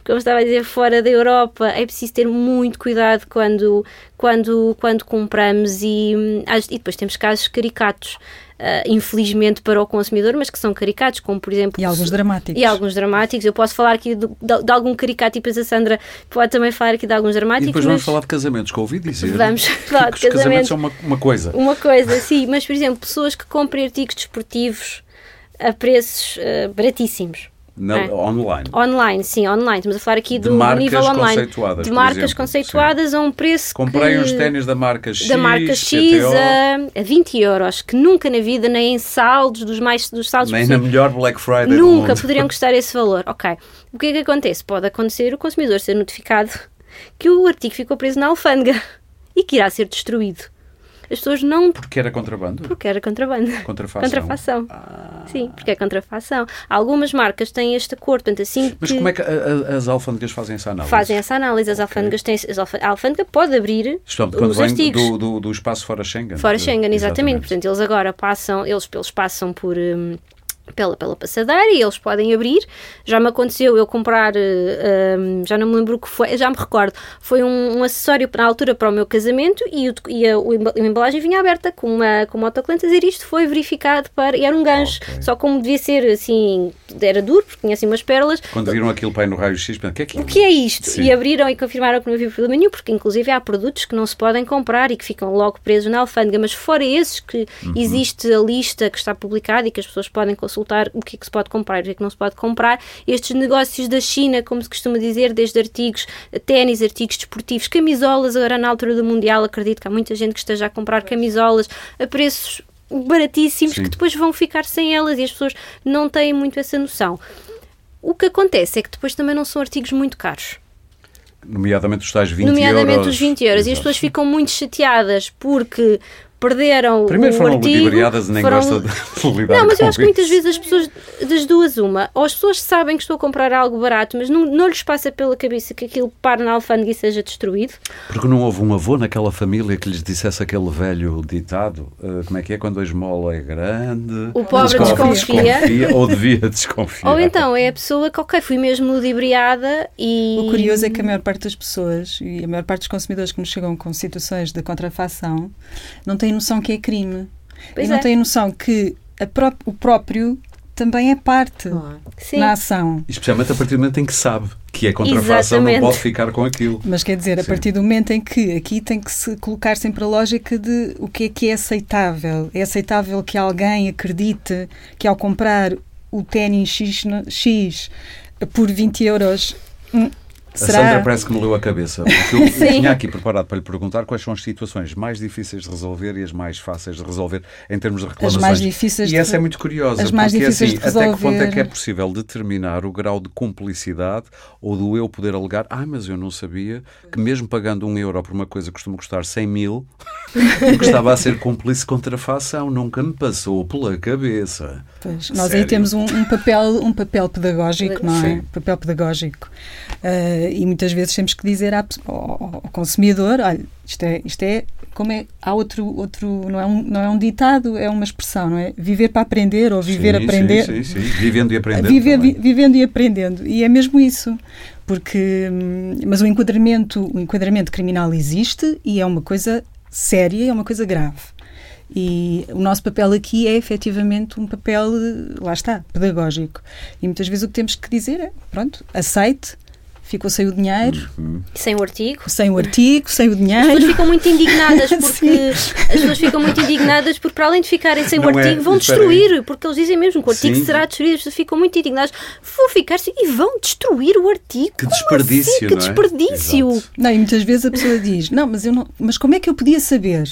como estava a dizer, fora da Europa, é preciso ter muito cuidado quando, quando, quando compramos e, hum, e depois temos casos caricatos. Uh, infelizmente para o consumidor, mas que são caricatos, como por exemplo. E alguns dramáticos. E alguns dramáticos. Eu posso falar aqui de, de, de algum caricato e depois a Sandra pode também falar aqui de alguns dramáticos. E depois vamos falar de casamentos, que ouvi dizer. Vamos falar de casamentos. casamentos são uma, uma coisa. Uma coisa, sim, mas por exemplo, pessoas que comprem artigos desportivos a preços uh, baratíssimos. Não, é. Online. Online, sim, online. Estamos a falar aqui de do nível online. Conceituadas, de marcas exemplo, conceituadas sim. a um preço Comprei que, uns ténis da marca X, da marca X a, a 20 euros, que nunca na vida, nem em saldos, dos mais dos saldos Nem na melhor Black Friday Nunca poderiam custar esse valor. Ok. O que é que acontece? Pode acontecer o consumidor ser notificado que o artigo ficou preso na alfândega e que irá ser destruído as pessoas não. Porque era contrabando? Porque era contrabando. Contrafação. Contrafação. Ah. Sim, porque é contrafação. Algumas marcas têm este acordo, portanto, assim. Mas que... como é que a, a, as alfândegas fazem essa análise? Fazem essa análise. As okay. alfândegas têm. As alf... A alfândega pode abrir. Portanto, quando os vem artigos. Do, do, do, espaço fora Schengen. Fora Schengen, exatamente. exatamente. Portanto, eles agora passam. Eles, eles passam por. Hum, pela, pela passadeira e eles podem abrir. Já me aconteceu eu comprar, uh, um, já não me lembro o que foi, já me recordo, foi um, um acessório na altura para o meu casamento e, o, e a, a, embalagem vinha aberta com uma, com uma autocolante a dizer isto foi verificado para. e era um gancho. Okay. Só como devia ser assim, era duro, porque tinha assim umas pérolas. Quando viram aquilo para aí no raio-x, o que é que O que é isto? Sim. E abriram e confirmaram que não havia problema nenhum, porque inclusive há produtos que não se podem comprar e que ficam logo presos na alfândega, mas fora esses que uhum. existe a lista que está publicada e que as pessoas podem consultar consultar o que é que se pode comprar e o que é que não se pode comprar. Estes negócios da China, como se costuma dizer, desde artigos, ténis, artigos desportivos, camisolas, agora na altura do Mundial, acredito que há muita gente que esteja a comprar camisolas a preços baratíssimos Sim. que depois vão ficar sem elas e as pessoas não têm muito essa noção. O que acontece é que depois também não são artigos muito caros. Nomeadamente os tais 20 Nomeadamente euros. os 20 euros. Exato. E as pessoas ficam muito chateadas porque perderam Primeiro o foram artigo. ludibriadas e nem foram... gosta de lidar Não, mas eu acho que muitas vezes as pessoas, das duas, uma, ou as pessoas sabem que estou a comprar algo barato, mas não, não lhes passa pela cabeça que aquilo pare na alfândega e seja destruído. Porque não houve um avô naquela família que lhes dissesse aquele velho ditado, uh, como é que é, quando a esmola é grande... O pobre desconfia. desconfia. ou devia desconfiar. Ou então é a pessoa que, ok, fui mesmo ludibriada e... O curioso é que a maior parte das pessoas e a maior parte dos consumidores que nos chegam com situações de contrafação não têm noção que é crime. Pois e não é. têm noção que pró o próprio também é parte oh. na ação. Especialmente a partir do momento em que sabe que é contrafação, não pode ficar com aquilo. Mas quer dizer, a Sim. partir do momento em que aqui tem que se colocar sempre a lógica de o que é que é aceitável. É aceitável que alguém acredite que ao comprar o ténis X, X por 20 euros hum, Será? A Sandra parece que me leu a cabeça. Porque eu tinha aqui preparado para lhe perguntar quais são as situações mais difíceis de resolver e as mais fáceis de resolver em termos de reclamações. As mais difíceis e essa de... é muito curiosa, as mais porque difíceis assim, de resolver... até que ponto é que é possível determinar o grau de cumplicidade ou do eu poder alegar, ah, mas eu não sabia que mesmo pagando um euro por uma coisa que costuma custar 100 mil, que estava a ser cúmplice contra a facção. Nunca me passou pela cabeça. Pois, nós Sério? aí temos um, um, papel, um papel pedagógico, não é? Sim. Papel pedagógico. Uh, e muitas vezes temos que dizer ao, ao, consumidor, olha, isto é, isto é como é, há outro, outro não, é um, não é um ditado, é uma expressão, não é? Viver para aprender ou viver sim, aprender. Sim, sim, sim, vivendo e aprendendo. Viver, vi, vivendo e aprendendo. E é mesmo isso. Porque, hum, mas o enquadramento, o enquadramento criminal existe e é uma coisa séria, é uma coisa grave. E o nosso papel aqui é efetivamente um papel, lá está, pedagógico. E muitas vezes o que temos que dizer é: pronto, aceite, ficou sem o dinheiro. Uhum. Sem o artigo. Sem o artigo, sem o dinheiro. As pessoas ficam muito indignadas porque as pessoas ficam muito indignadas porque para além de ficarem sem não o é, artigo é, vão destruir, porque eles dizem mesmo que o artigo Sim. será destruído, as pessoas ficam muito indignadas, vão ficar e vão destruir o artigo. Que desperdício, assim? Que desperdício. Não, e muitas vezes a pessoa diz: "Não, mas eu não, mas como é que eu podia saber?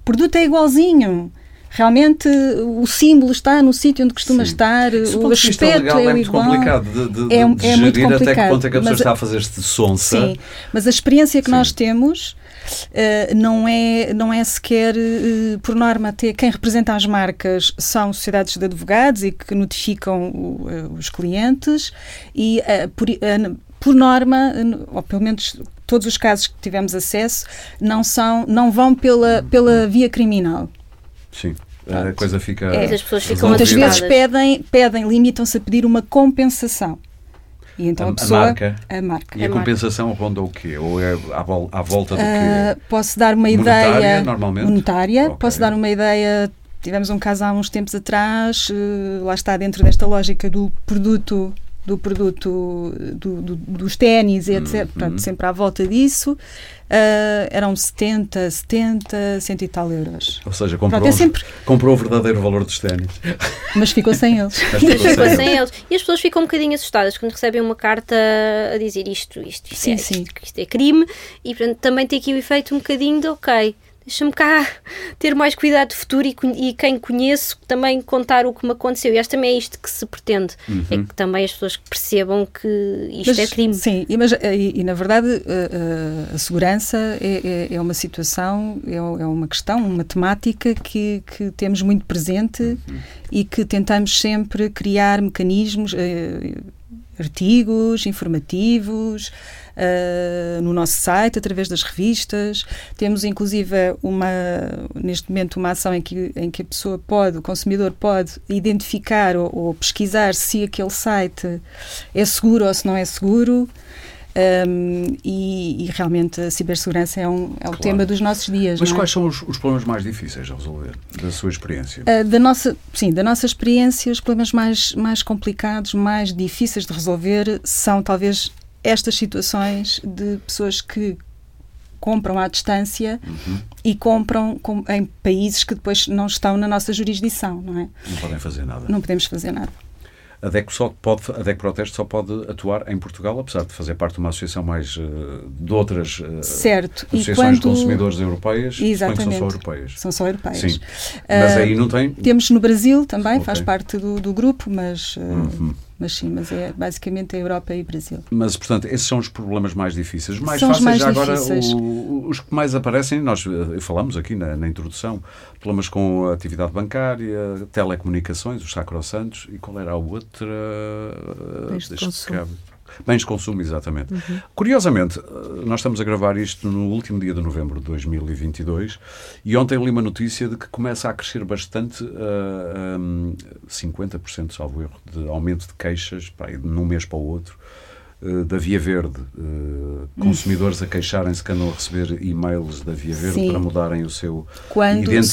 O produto é igualzinho." realmente o símbolo está no sítio onde costuma Sim. estar, o aspecto legal, é, é muito igual. complicado de, de, é, de é muito complicado. até que ponto é que a pessoa está a fazer este sonsa. Sim, mas a experiência que Sim. nós temos uh, não, é, não é sequer, uh, por norma, até quem representa as marcas são sociedades de advogados e que notificam o, uh, os clientes e por, por norma, ou pelo menos todos os casos que tivemos acesso, não, são, não vão pela, pela via criminal. Sim. A coisa fica. É. As pessoas ficam Muitas vezes pedem, pedem limitam-se a pedir uma compensação. E então a, a pessoa. marca. A marca. E a, A compensação ronda o quê? Ou é à, vol- à volta do quê? posso dar uma Monetária, ideia normalmente? monetária. Ok. Posso dar uma ideia. Tivemos um caso há uns tempos atrás, eh, lá está dentro desta lógica do produto do produto do- do- dos ténis e etc. Uhum. Portanto, sempre à volta disso. Ah, eram 70, 70, cento e tal euros. Ou seja, comprou, Pronto, é sempre- comprou o verdadeiro valor dos ténis. Mas ficou sem eles. Mas ficou ficou sem sem ele. eles. E as pessoas ficam um bocadinho assustadas quando recebem uma carta a dizer isto, isto, isto, Sim, é, sim. isto, isto é crime. E portanto, também tem aqui o efeito um bocadinho de ok. Deixa-me cá ter mais cuidado de futuro e, e quem conheço também contar o que me aconteceu. E acho também é isto que se pretende. É que também as pessoas percebam que isto Mas, é crime. Sim, e, mas, eh, e, e, na verdade eh, eh, a segurança é, é, é uma situação, é, é uma questão, uma temática que, que temos muito presente e que tentamos sempre criar mecanismos, eh, artigos informativos eh, no nosso site, através das revistas. Temos inclusive uma, neste momento uma ação em que, em que a pessoa pode, o consumidor pode identificar ou, ou pesquisar se aquele site é seguro ou se não é seguro. Um, e, e realmente a cibersegurança é um, é o Claro. tema dos nossos dias. Mas é? quais são os, os problemas mais difíceis a resolver, da sua experiência? Uh, da nossa, sim, da nossa experiência, os problemas mais, mais complicados, mais difíceis de resolver são talvez estas situações de pessoas que compram à distância Uhum. e compram com- em países que depois não estão na nossa jurisdição, não é? Não podem fazer nada. Não podemos fazer nada. A DEC, só pode, a DEC Proteste só pode atuar em Portugal, apesar de fazer parte de uma associação mais eh, de outras eh, Certo. Associações de quando- consumidores europeias, que são Exatamente. só europeias. São só europeias. Sim. Mas Uh, aí não tem. Temos no Brasil também, Ok. faz parte do, do grupo, mas, uh, Uhum. Mas sim, mas é basicamente a Europa e Brasil. Mas, portanto, esses são os problemas mais difíceis. Os mais São os fáceis, mais já agora, difíceis. o- os que mais aparecem, nós eh, falamos aqui na, na introdução, problemas com a atividade bancária, telecomunicações, os sacrossantos, e qual era a outra? Bens de consumo. Bens de consumo, exatamente. Curiosamente, eh, nós estamos a gravar isto no último dia de novembro de 2022 e ontem li uma notícia de que começa a crescer bastante, uh, um, 50%, salvo erro, de aumento de queixas aí de um mês para o outro eh, da Via Verde. eh, consumidores a queixarem-se que andam a receber e-mails da Via Verde Sim. para mudarem o seu Quando, segundo os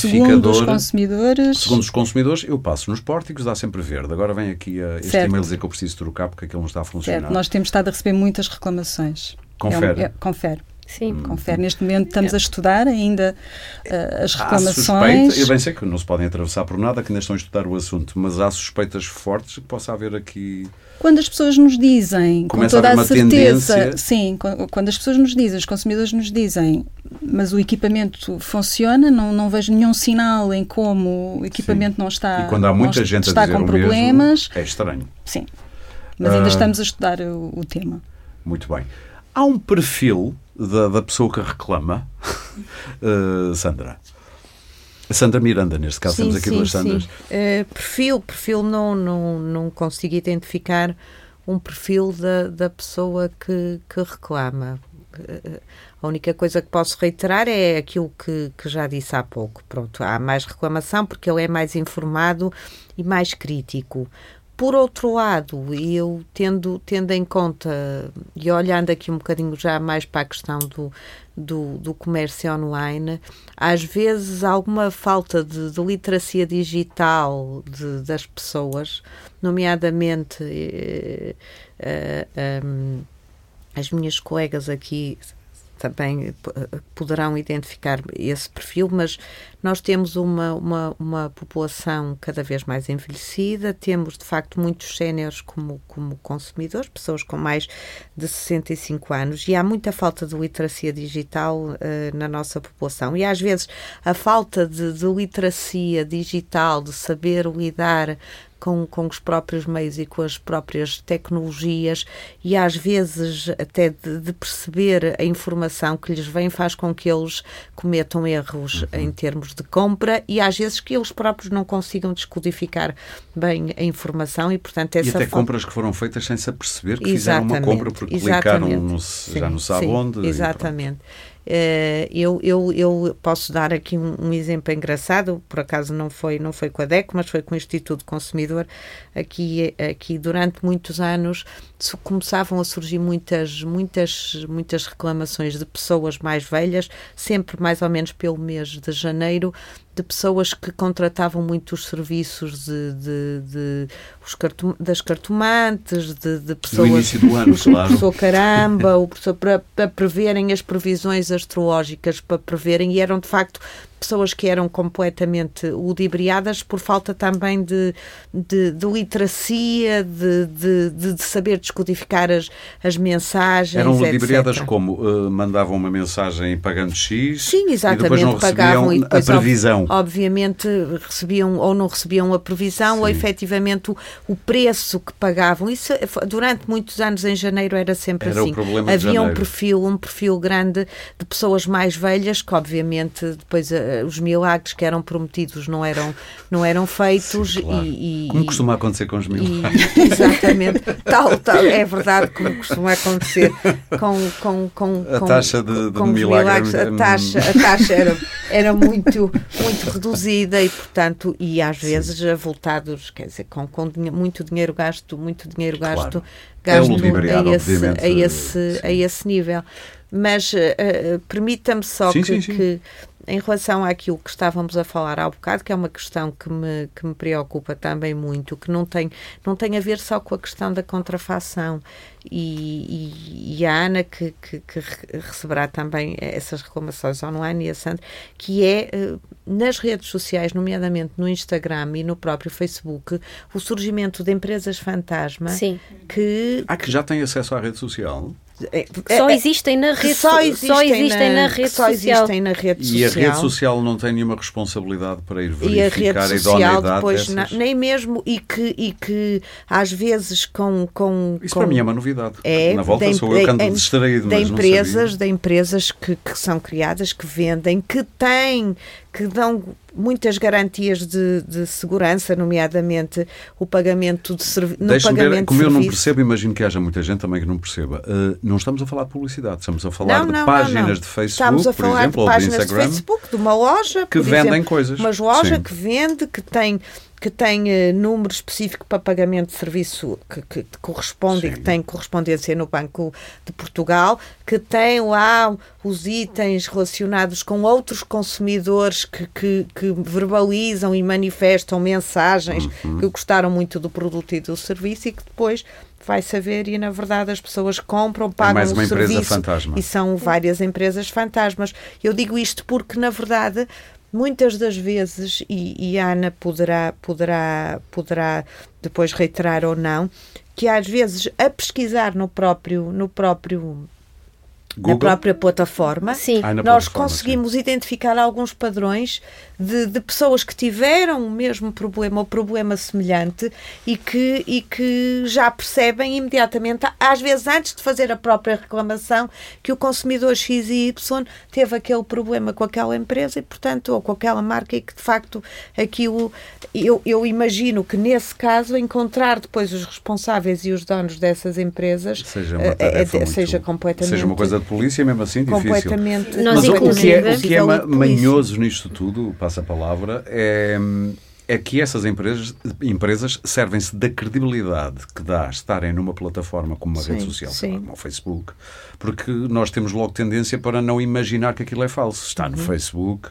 identificador. consumidores, Segundo os consumidores, eu passo nos pórticos, dá sempre verde. Agora vem aqui a, este Certo. e-mail dizer que eu preciso trocar porque aquilo não está a funcionar. certo, nós temos estado a receber muitas reclamações. Confere. É, um- é, confere. Sim. Confere. Neste momento estamos a estudar ainda uh, as Há reclamações. suspeita, eu bem sei que não se podem atravessar por nada, que ainda estão a estudar o assunto, mas há suspeitas fortes que possa haver aqui. Quando as pessoas nos dizem, Começa com toda a a, certeza, tendência. sim, quan- quando as pessoas nos dizem, os consumidores nos dizem, mas o equipamento funciona, não, não vejo nenhum sinal em como o equipamento não está, e quando há muita gente a está dizer com problemas, mesmo, é estranho. sim. Mas ainda Ah. estamos a estudar o, o tema. Muito bem. Há um perfil da, da pessoa que reclama, eh, Sandra. Sandra Miranda, neste caso, temos aqui duas Sandras. Eh, perfil, perfil não, não, não consigo identificar um perfil da, da pessoa que, que reclama. Eh, A única coisa que posso reiterar é aquilo que, que já disse há pouco. Pronto, há mais reclamação porque ele é mais informado e mais crítico. Por outro lado, eu tendo, tendo em conta e olhando aqui um bocadinho já mais para a questão do, do, do comércio online, às vezes alguma falta de, de literacia digital de- das pessoas, nomeadamente eh, eh, em, as minhas colegas aqui também p- poderão identificar esse perfil, mas nós temos uma, uma, uma população cada vez mais envelhecida, temos de facto muitos séniores como, como consumidores, pessoas com mais de 65 anos, e há muita falta de literacia digital eh, na nossa população. E às vezes a falta de, de literacia digital, de saber lidar com, com os próprios meios e com as próprias tecnologias e às vezes até de, de perceber a informação que lhes vem faz com que eles cometam erros em termos de compra e às vezes que eles próprios não consigam descodificar bem a informação e portanto E essa até falta- compras que foram feitas sem se aperceber que fizeram uma Exatamente, compra porque clicaram exatamente. no, já não sabe sim, onde. e Exatamente. Uh, eu, eu, eu posso dar aqui um, um, exemplo engraçado, por acaso não foi, não foi com a DECO, mas foi com o Instituto Consumidor. Aqui, aqui durante muitos anos começavam a surgir muitas, muitas, muitas reclamações de pessoas mais velhas, sempre mais ou menos pelo mês de janeiro, de pessoas que contratavam muito os serviços de, de, de os cartom, das cartomantes, de, de pessoas. No início do ano, o claro. professor Caramba, o professor para, para preverem as previsões astrológicas, para preverem, e eram de facto pessoas que eram completamente ludibriadas por falta também de, de, de literacia, de, de, de, saber descodificar as, as mensagens. Eram ludibriadas como? Uh, mandavam uma mensagem pagando X Sim, exatamente, e depois não pagavam e depois, a previsão. Obviamente recebiam ou não recebiam a previsão Sim. ou efetivamente o, o, preço que pagavam. Isso durante muitos anos em janeiro era sempre era assim. Havia um perfil, um perfil grande de pessoas mais velhas que obviamente depois uh, os milagres que eram prometidos não eram, não eram feitos. Sim, claro. e, e, como costuma acontecer com os milagres. E, exatamente, tal, tal, é verdade como costuma acontecer com, com, com, a taxa de, de milagres. A taxa, a taxa era, era muito, muito reduzida e, portanto, e às vezes Sim. avultados, quer dizer, com, com muito dinheiro gasto, muito dinheiro gasto. Claro. Gasto é a, esse, a, esse, a esse nível. Mas uh, permita-me só sim, que, sim, que em relação àquilo que estávamos a falar há bocado, que é uma questão que me, que me preocupa também muito, que não tem, não tem a ver só com a questão da contrafação. E, e, e a Ana, que, que, que, receberá também essas reclamações online, e a Sandra, que é eh, nas redes sociais, nomeadamente no Instagram e no próprio Facebook, o surgimento de empresas fantasma Sim. que. Ah, que já têm acesso à rede social? É, só é, existem na rede só existem, só existem na, na rede só social. Existem na rede e social. a rede social não tem nenhuma responsabilidade para ir verificar e a, rede a social idoneidade depois dessas... nem mesmo e que e que às vezes com com isso com, para mim é uma novidade é, na volta sou eu que ando distraído de empresas de empresas que, que são criadas que vendem que têm que dão muitas garantias de, de, segurança, nomeadamente o pagamento de serviços. Ver, como eu não percebo, imagino que haja muita gente também que não perceba. Uh, não estamos a falar de publicidade, estamos a falar não, de não, páginas não, de Facebook, estamos a falar por exemplo, de páginas ou de Instagram, de Facebook, de uma loja que vendem exemplo, coisas. Uma loja Sim. que vende, que tem que tem uh, número específico para pagamento de serviço que, que, corresponde Sim. e que tem correspondência no Banco de Portugal, que tem lá os itens relacionados com outros consumidores que, que, que verbalizam e manifestam mensagens uhum. que gostaram muito do produto e do serviço e que depois vai saber e na verdade as pessoas compram, pagam é mais uma o serviço fantasma. e são várias empresas fantasmas. Eu digo isto porque na verdade muitas das vezes, e, e Ana poderá, poderá, poderá depois reiterar ou não, que às vezes a pesquisar no próprio, no próprio Google? na própria plataforma, Sim. Ah, na nós plataforma, conseguimos sim. identificar alguns padrões de, de, pessoas que tiveram o mesmo problema ou problema semelhante e que, e que já percebem imediatamente, às vezes antes de fazer a própria reclamação, que o consumidor X e Y teve aquele problema com aquela empresa e, portanto, ou com aquela marca e que de facto aquilo. Eu, eu imagino que nesse caso encontrar depois os responsáveis e os donos dessas empresas seja, uma eh, muito, seja completamente. seja uma coisa de polícia, mesmo assim, difícil. Completamente. Nós, Mas o, o que é, o que é ma- manhoso nisto tudo, passa a palavra, é, é que essas empresas, empresas servem-se da credibilidade que dá estarem numa plataforma como uma rede Sim, social, sim. sei lá, como o Facebook, porque nós temos logo tendência para não imaginar que aquilo é falso. Está Uhum. no Facebook,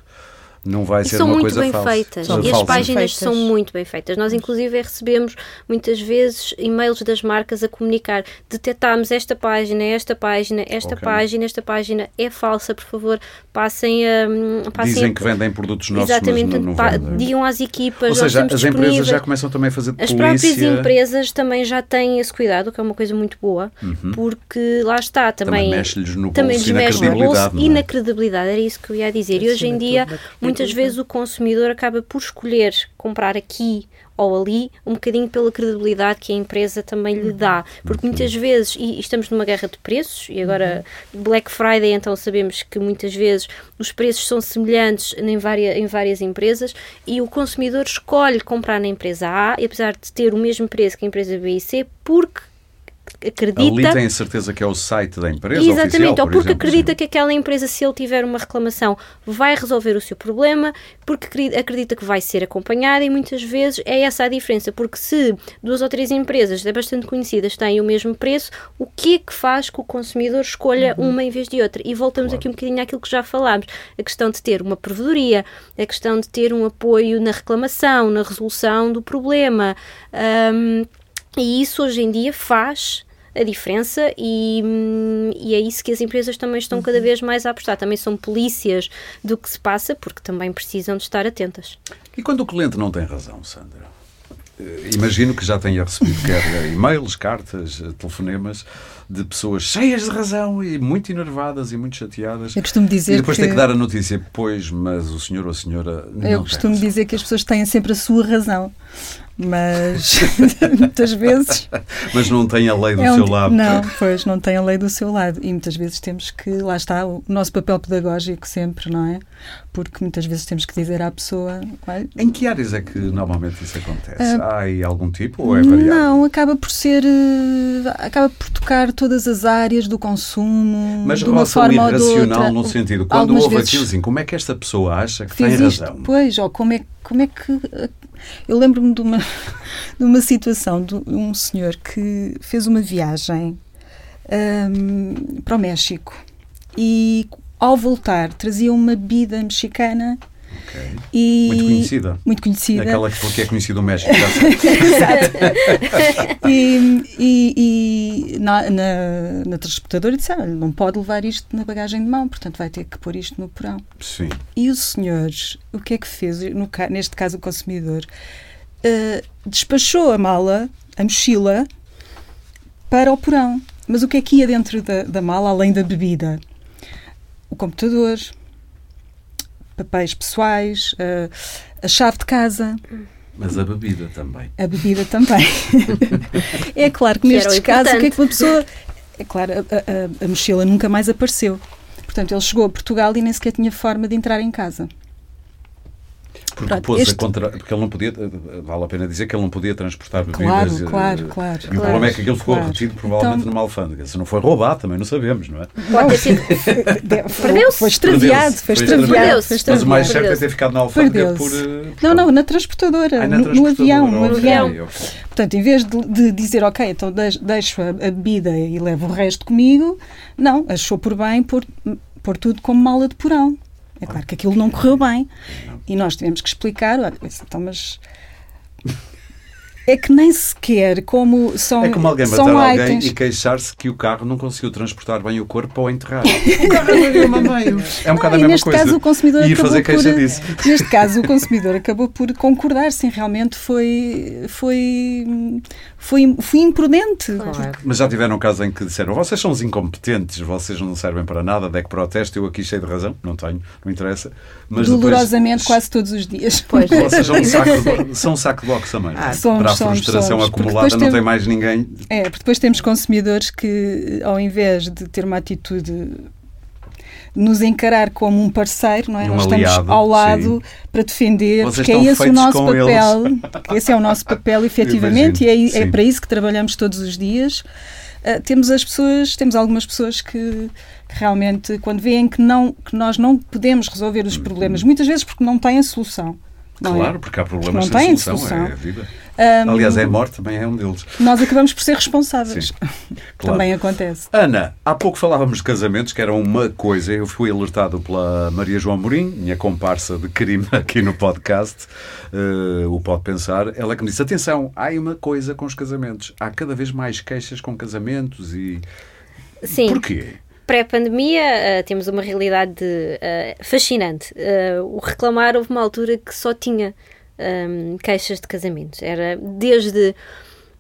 não vai E ser são uma muito coisa bem falsa. feitas. Falsa. E as páginas Feitas. são muito bem feitas. Nós, inclusive, recebemos muitas vezes e-mails das marcas a comunicar: detectámos esta página, esta página, esta Ok. página, esta página é falsa, por favor, passem a. Passem Dizem a- que vendem produtos nossos, Exatamente, mas não, não vendem. digam às equipas, Ou seja, as empresas já começam também a fazer de As polícia. próprias empresas também já têm esse cuidado, que é uma coisa muito boa, porque lá está, também, Uhum. Também mexe-lhes no também bolso lhes e na mexe no bolso credibilidade, e não é? na credibilidade, era isso que eu ia dizer. E hoje em de dia, na muitas credibilidade. vezes o consumidor acaba por escolher comprar aqui ou ali, um bocadinho pela credibilidade que a empresa também lhe dá. Porque muitas vezes, e estamos numa guerra de preços, e agora Black Friday, então sabemos que muitas vezes os preços são semelhantes em várias, em várias empresas e o consumidor escolhe comprar na empresa A, apesar de ter o mesmo preço que a empresa B e C, porque acredita. Ali tem certeza que é o site da empresa Exatamente, oficial, ou por porque exemplo, acredita sim. que aquela empresa, se ele tiver uma reclamação, vai resolver o seu problema, porque acre- acredita que vai ser acompanhada e muitas vezes é essa a diferença, porque se duas ou três empresas é bastante conhecidas têm o mesmo preço, o que é que faz que o consumidor escolha Uhum. uma em vez de outra? E voltamos aqui um bocadinho àquilo que já falámos, a questão de ter uma provedoria, a questão de ter um apoio na reclamação, na resolução do problema. Hum, e isso hoje em dia faz a diferença e, e é isso que as empresas também estão cada vez mais a apostar. Também são polícias do que se passa, porque também precisam de estar atentas. E quando o cliente não tem razão, Sandra? Eh, Imagino que já tenha recebido quer e-mails, cartas, eh, telefonemas de pessoas cheias de razão e muito enervadas e muito chateadas. Eu costumo dizer e depois que- tem que dar a notícia, pois, mas o senhor ou a senhora não Eu costumo razão. dizer que as pessoas têm sempre a sua razão, mas muitas vezes Mas não tem a lei do é um- seu lado. Não, pois não tem a lei do seu lado e muitas vezes temos que lá está o nosso papel pedagógico sempre, não é? Porque muitas vezes temos que dizer à pessoa, "Olha, Em que áreas é que normalmente isso acontece? Ah, Há aí algum tipo ou é variado? não, acaba por ser, eh, acaba por tocar todas as áreas do consumo, Mas de uma forma irracional no sentido, quando Algumas houve vezes aquilo como é que esta pessoa acha que tem isto, razão? pois, ou como é, como é que eu lembro-me de uma, de uma situação de um senhor que fez uma viagem ahm, para o México e ao voltar trazia uma bebida mexicana Ok. e Muito conhecida. muito conhecida Aquela que é conhecido no México. já sei. e, e- e na, na, na transportadora disse, "Ah, não pode levar isto na bagagem de mão, portanto vai ter que pôr isto no porão. Sim. E o senhor, o que é que fez? No neste caso, o consumidor, eh, despachou a mala, a mochila, para o porão. Mas o que é que ia dentro da, da mala, além da bebida? O computador, papéis pessoais, eh, a chave de casa, Mas a bebida também. a bebida também. é claro que Que nestes casos, o que é que uma pessoa. É claro, a, a- a mochila nunca mais apareceu. Portanto, ele chegou a Portugal e nem sequer tinha forma de entrar em casa. Porque, Pronto, este- contra... porque ele não podia, vale a pena dizer que ele não podia transportar bebidas. Claro, eh, claro, claro, E o claro, problema é que aquilo ficou claro. retido provavelmente Então- numa alfândega. Se não foi roubado, também não sabemos, não é? Pode ter sido. Perdeu-se. Foi extraviado, foi extraviado. Mas o mais certo é ter ficado na alfândega por. Eh, Não, não, na transportadora, Ah, na no, no transportadora, avião, no avião. ok. Portanto, em vez de, de dizer, ok, então deix- deixo a, a bebida e levo o resto comigo, não, achou por bem pôr, pôr tudo como mala de porão. É claro que aquilo não correu bem. E nós tivemos que explicar, olha, então, mas... É que nem sequer como são, É como alguém matar são alguém e queixar-se que o carro não conseguiu transportar bem o corpo ao enterrar. o carro não uma meio. É um bocado a e mesma neste coisa. caso o consumidor e fazer queixa por, disso. Neste caso o consumidor acabou por concordar, sim, realmente foi foi foi, foi imprudente. Claro. Mas já tiveram casos em que disseram vocês são os incompetentes, vocês não servem para nada, deck protesto, eu aqui cheio de razão, não tenho, não interessa. Mas Dolorosamente depois, quase todos os dias. Pois. Vocês são um saco de, são um saco de boxe também. Ah, somos, para somos, frustração somos. Acumulada não tem- tem mais ninguém. É, porque depois temos consumidores que, ao invés de ter uma atitude de nos encarar como um parceiro, não é? E um Nós aliado, estamos ao lado para defender, Vocês porque é esse o nosso papel. Esse é o nosso papel, efetivamente, e Imagino, é, é sim. para isso que trabalhamos todos os dias. Ah, temos as pessoas, temos algumas pessoas que, que realmente, quando veem que, não, que nós não podemos resolver os problemas, muitas vezes porque não têm a solução. Não é? Claro, porque há problemas Não sem solução, solução. é a vida. Ahm, Aliás, é a morte também é um deles. Nós acabamos por ser responsáveis. Sim, claro. Também acontece. Ana, há pouco falávamos de casamentos, que era uma coisa. Eu fui alertado pela Maria João Mourinho, minha comparsa de crime aqui no podcast, eh, o Pode Pensar. Ela que me disse: atenção, há aí uma coisa com os casamentos. Há cada vez mais queixas com casamentos e. Sim. Porquê? Pré-pandemia, eh, temos uma realidade eh, fascinante. Eh, o reclamar houve uma altura que só tinha ehm, queixas de casamentos. Era desde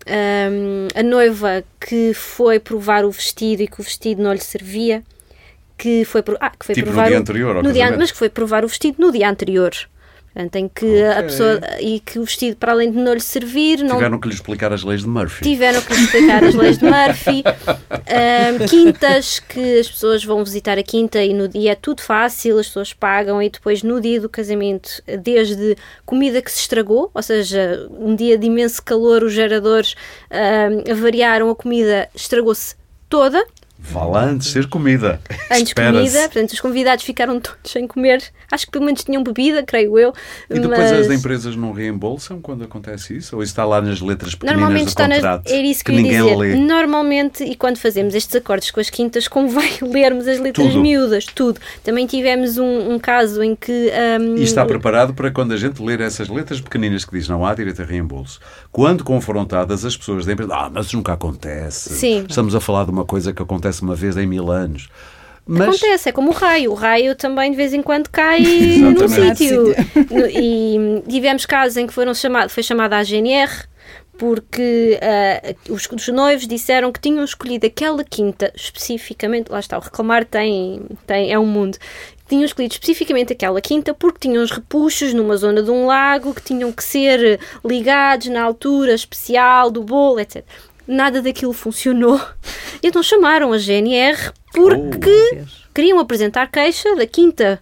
ehm, a noiva que foi provar o vestido e que o vestido não lhe servia, que foi, pro- ah, que foi Tipo no provar dia o- anterior ao no dia mas que foi provar o vestido no dia anterior. Portanto, em que a pessoa e que o vestido, para além de não lhe servir, não Tiveram que lhe explicar as leis de Murphy. tiveram que lhe explicar as leis de Murphy, Ahm, quintas que as pessoas vão visitar a quinta e, no, e é tudo fácil, as pessoas pagam e depois no dia do casamento, desde comida que se estragou, ou seja, um dia de imenso calor, os geradores ahm, avariaram, a comida estragou-se toda, Vá lá antes ser comida. antes comida, portanto os convidados ficaram todos sem comer, acho que pelo menos tinham bebida, creio eu. E depois mas... as empresas não reembolsam quando acontece isso? Ou isso está lá nas letras pequeninas Normalmente do está nas. contrato Era isso que, que ninguém dizer. lê? Normalmente, e quando fazemos estes acordos com as quintas, convém lermos as letras Tudo. miúdas, tudo. Também tivemos um, um caso em que. hum, E está preparado para quando a gente ler essas letras pequeninas que diz não há direito a reembolso. Quando confrontadas, as pessoas da empresa, ah, mas isso nunca acontece. Sim. Estamos a falar de uma coisa que acontece uma vez em mil anos. Mas Acontece, é como o raio. O raio também de vez em quando cai num sítio. E tivemos casos em que foram chamado, foi chamada a GNR porque ah, os, os noivos disseram que tinham escolhido aquela quinta especificamente, lá está, o reclamar tem, tem é um mundo, tinham escolhido especificamente aquela quinta porque tinham os repuxos numa zona de um lago que tinham que ser ligados na altura especial do bolo, etc. Nada daquilo funcionou. Então chamaram a GNR porque Deus. queriam apresentar queixa da quinta.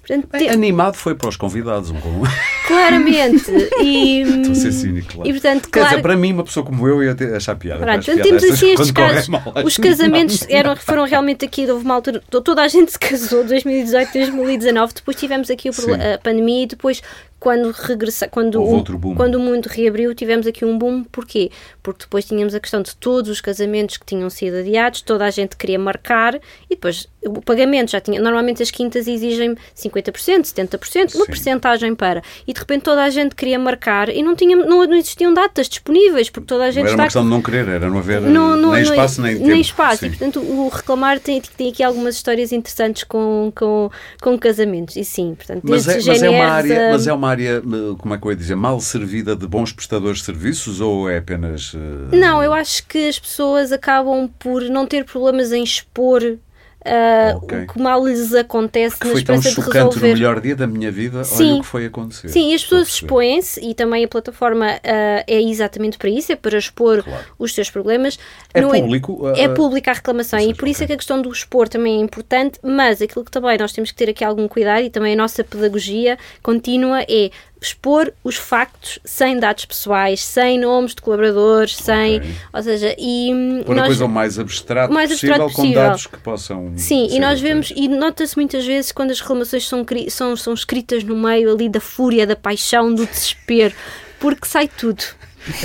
Portanto, bem, te- animado foi para os convidados. Um com... claramente. E, Estou a ser cínico, claro. e portanto, Quer claro, dizer, para mim, uma pessoa como eu ia ter, achar piada. Pronto, portanto, temos assim estes casos. mal, Os casamentos mal. eram, foram realmente aqui, houve uma altura, to- toda a gente se casou, 2018, 2019, depois tivemos aqui a pandemia e depois quando regressa, quando, o, outro boom. quando o mundo reabriu, tivemos aqui um boom. Porquê? Porque depois tínhamos a questão de todos os casamentos que tinham sido adiados, toda a gente queria marcar e depois o pagamento já tinha. Normalmente as quintas exigem 50%, 70%, uma Sim. porcentagem para. E de repente toda a gente queria marcar e não, tinha, não, não existiam datas disponíveis, porque toda a gente Não era uma questão de não querer, era não haver não, não, nem não- espaço nem tempo. nem espaço. Sim. E, portanto, o reclamar tem, tem aqui algumas histórias interessantes com, com, com casamentos. E sim, portanto, Mas é, mas, é uma área, a- mas é uma área, como é que eu ia dizer, mal servida de bons prestadores de serviços ou é apenas. eh, Não, eu acho que as pessoas acabam por não ter problemas em expor ah, Ok. o que mal lhes acontece que na foi tão de chocante no melhor dia da minha vida, olha Sim. o que foi acontecer. Sim, e as pessoas expõem-se e também a plataforma ah, é exatamente para isso, é para expor Claro. os seus problemas. É Não público, É, ah, pública a reclamação ou e seja, por isso é ok. que a questão do expor também é importante, mas aquilo que também nós temos que ter aqui algum cuidado e também a nossa pedagogia contínua é expor os factos sem dados pessoais, sem nomes de colaboradores, sem, ou seja, e hum, Pôr a nós- coisa o mais abstrato, mais possível, abstrato com possível. dados que possam. Sim, e nós vemos, e nota-se muitas vezes quando as reclamações são, são, são escritas no meio ali da fúria, da paixão, do desespero, porque sai tudo.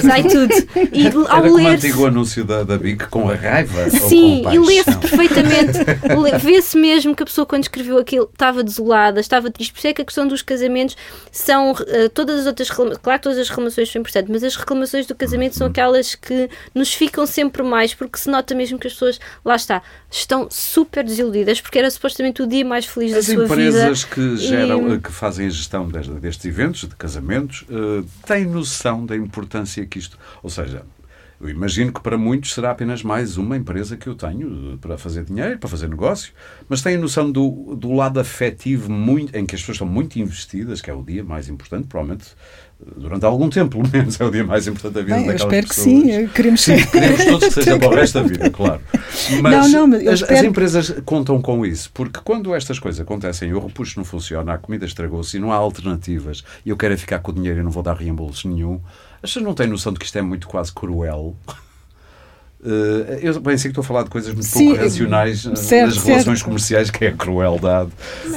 Sai tudo. E Era ao o ler antigo anúncio da, da BIC com raiva ou Sim, e lê-se perfeitamente. Vê-se mesmo que a pessoa, quando escreveu aquilo, estava desolada, estava triste. Por isso é que a questão dos casamentos são eh, todas as outras reclamações. Claro, que todas as reclamações são importantes, mas as reclamações do casamento Uhum. são aquelas que nos ficam sempre mais, porque se nota mesmo que as pessoas, lá está, estão super desiludidas, porque era supostamente o dia mais feliz As da sua empresas vida. que geram, e- eh, que fazem a gestão des- destes eventos, de casamentos, eh, têm noção da importância que isto. Ou seja, eu imagino que para muitos será apenas mais uma empresa que eu tenho para fazer dinheiro, para fazer negócio, mas têm noção do, do lado afetivo muito, em que as pessoas estão muito investidas, que é o dia mais importante, provavelmente durante algum tempo, pelo menos, é o dia mais importante da vida Bem, eu daquelas espero que pessoas. sim. Queremos Sim, queremos todos que seja para o resto da vida, claro. Mas, Não, não, mas eu as, as espero- empresas contam com isso, porque quando estas coisas acontecem, o repuxo não funciona, a comida estragou-se e não há alternativas, e eu quero é ficar com o dinheiro e não vou dar reembolso nenhum, as pessoas não têm noção de que isto é muito quase cruel. Eh, eu bem sei que estou a falar de coisas muito Sim, pouco racionais eh, certo, nas relações certo. comerciais, que é a crueldade.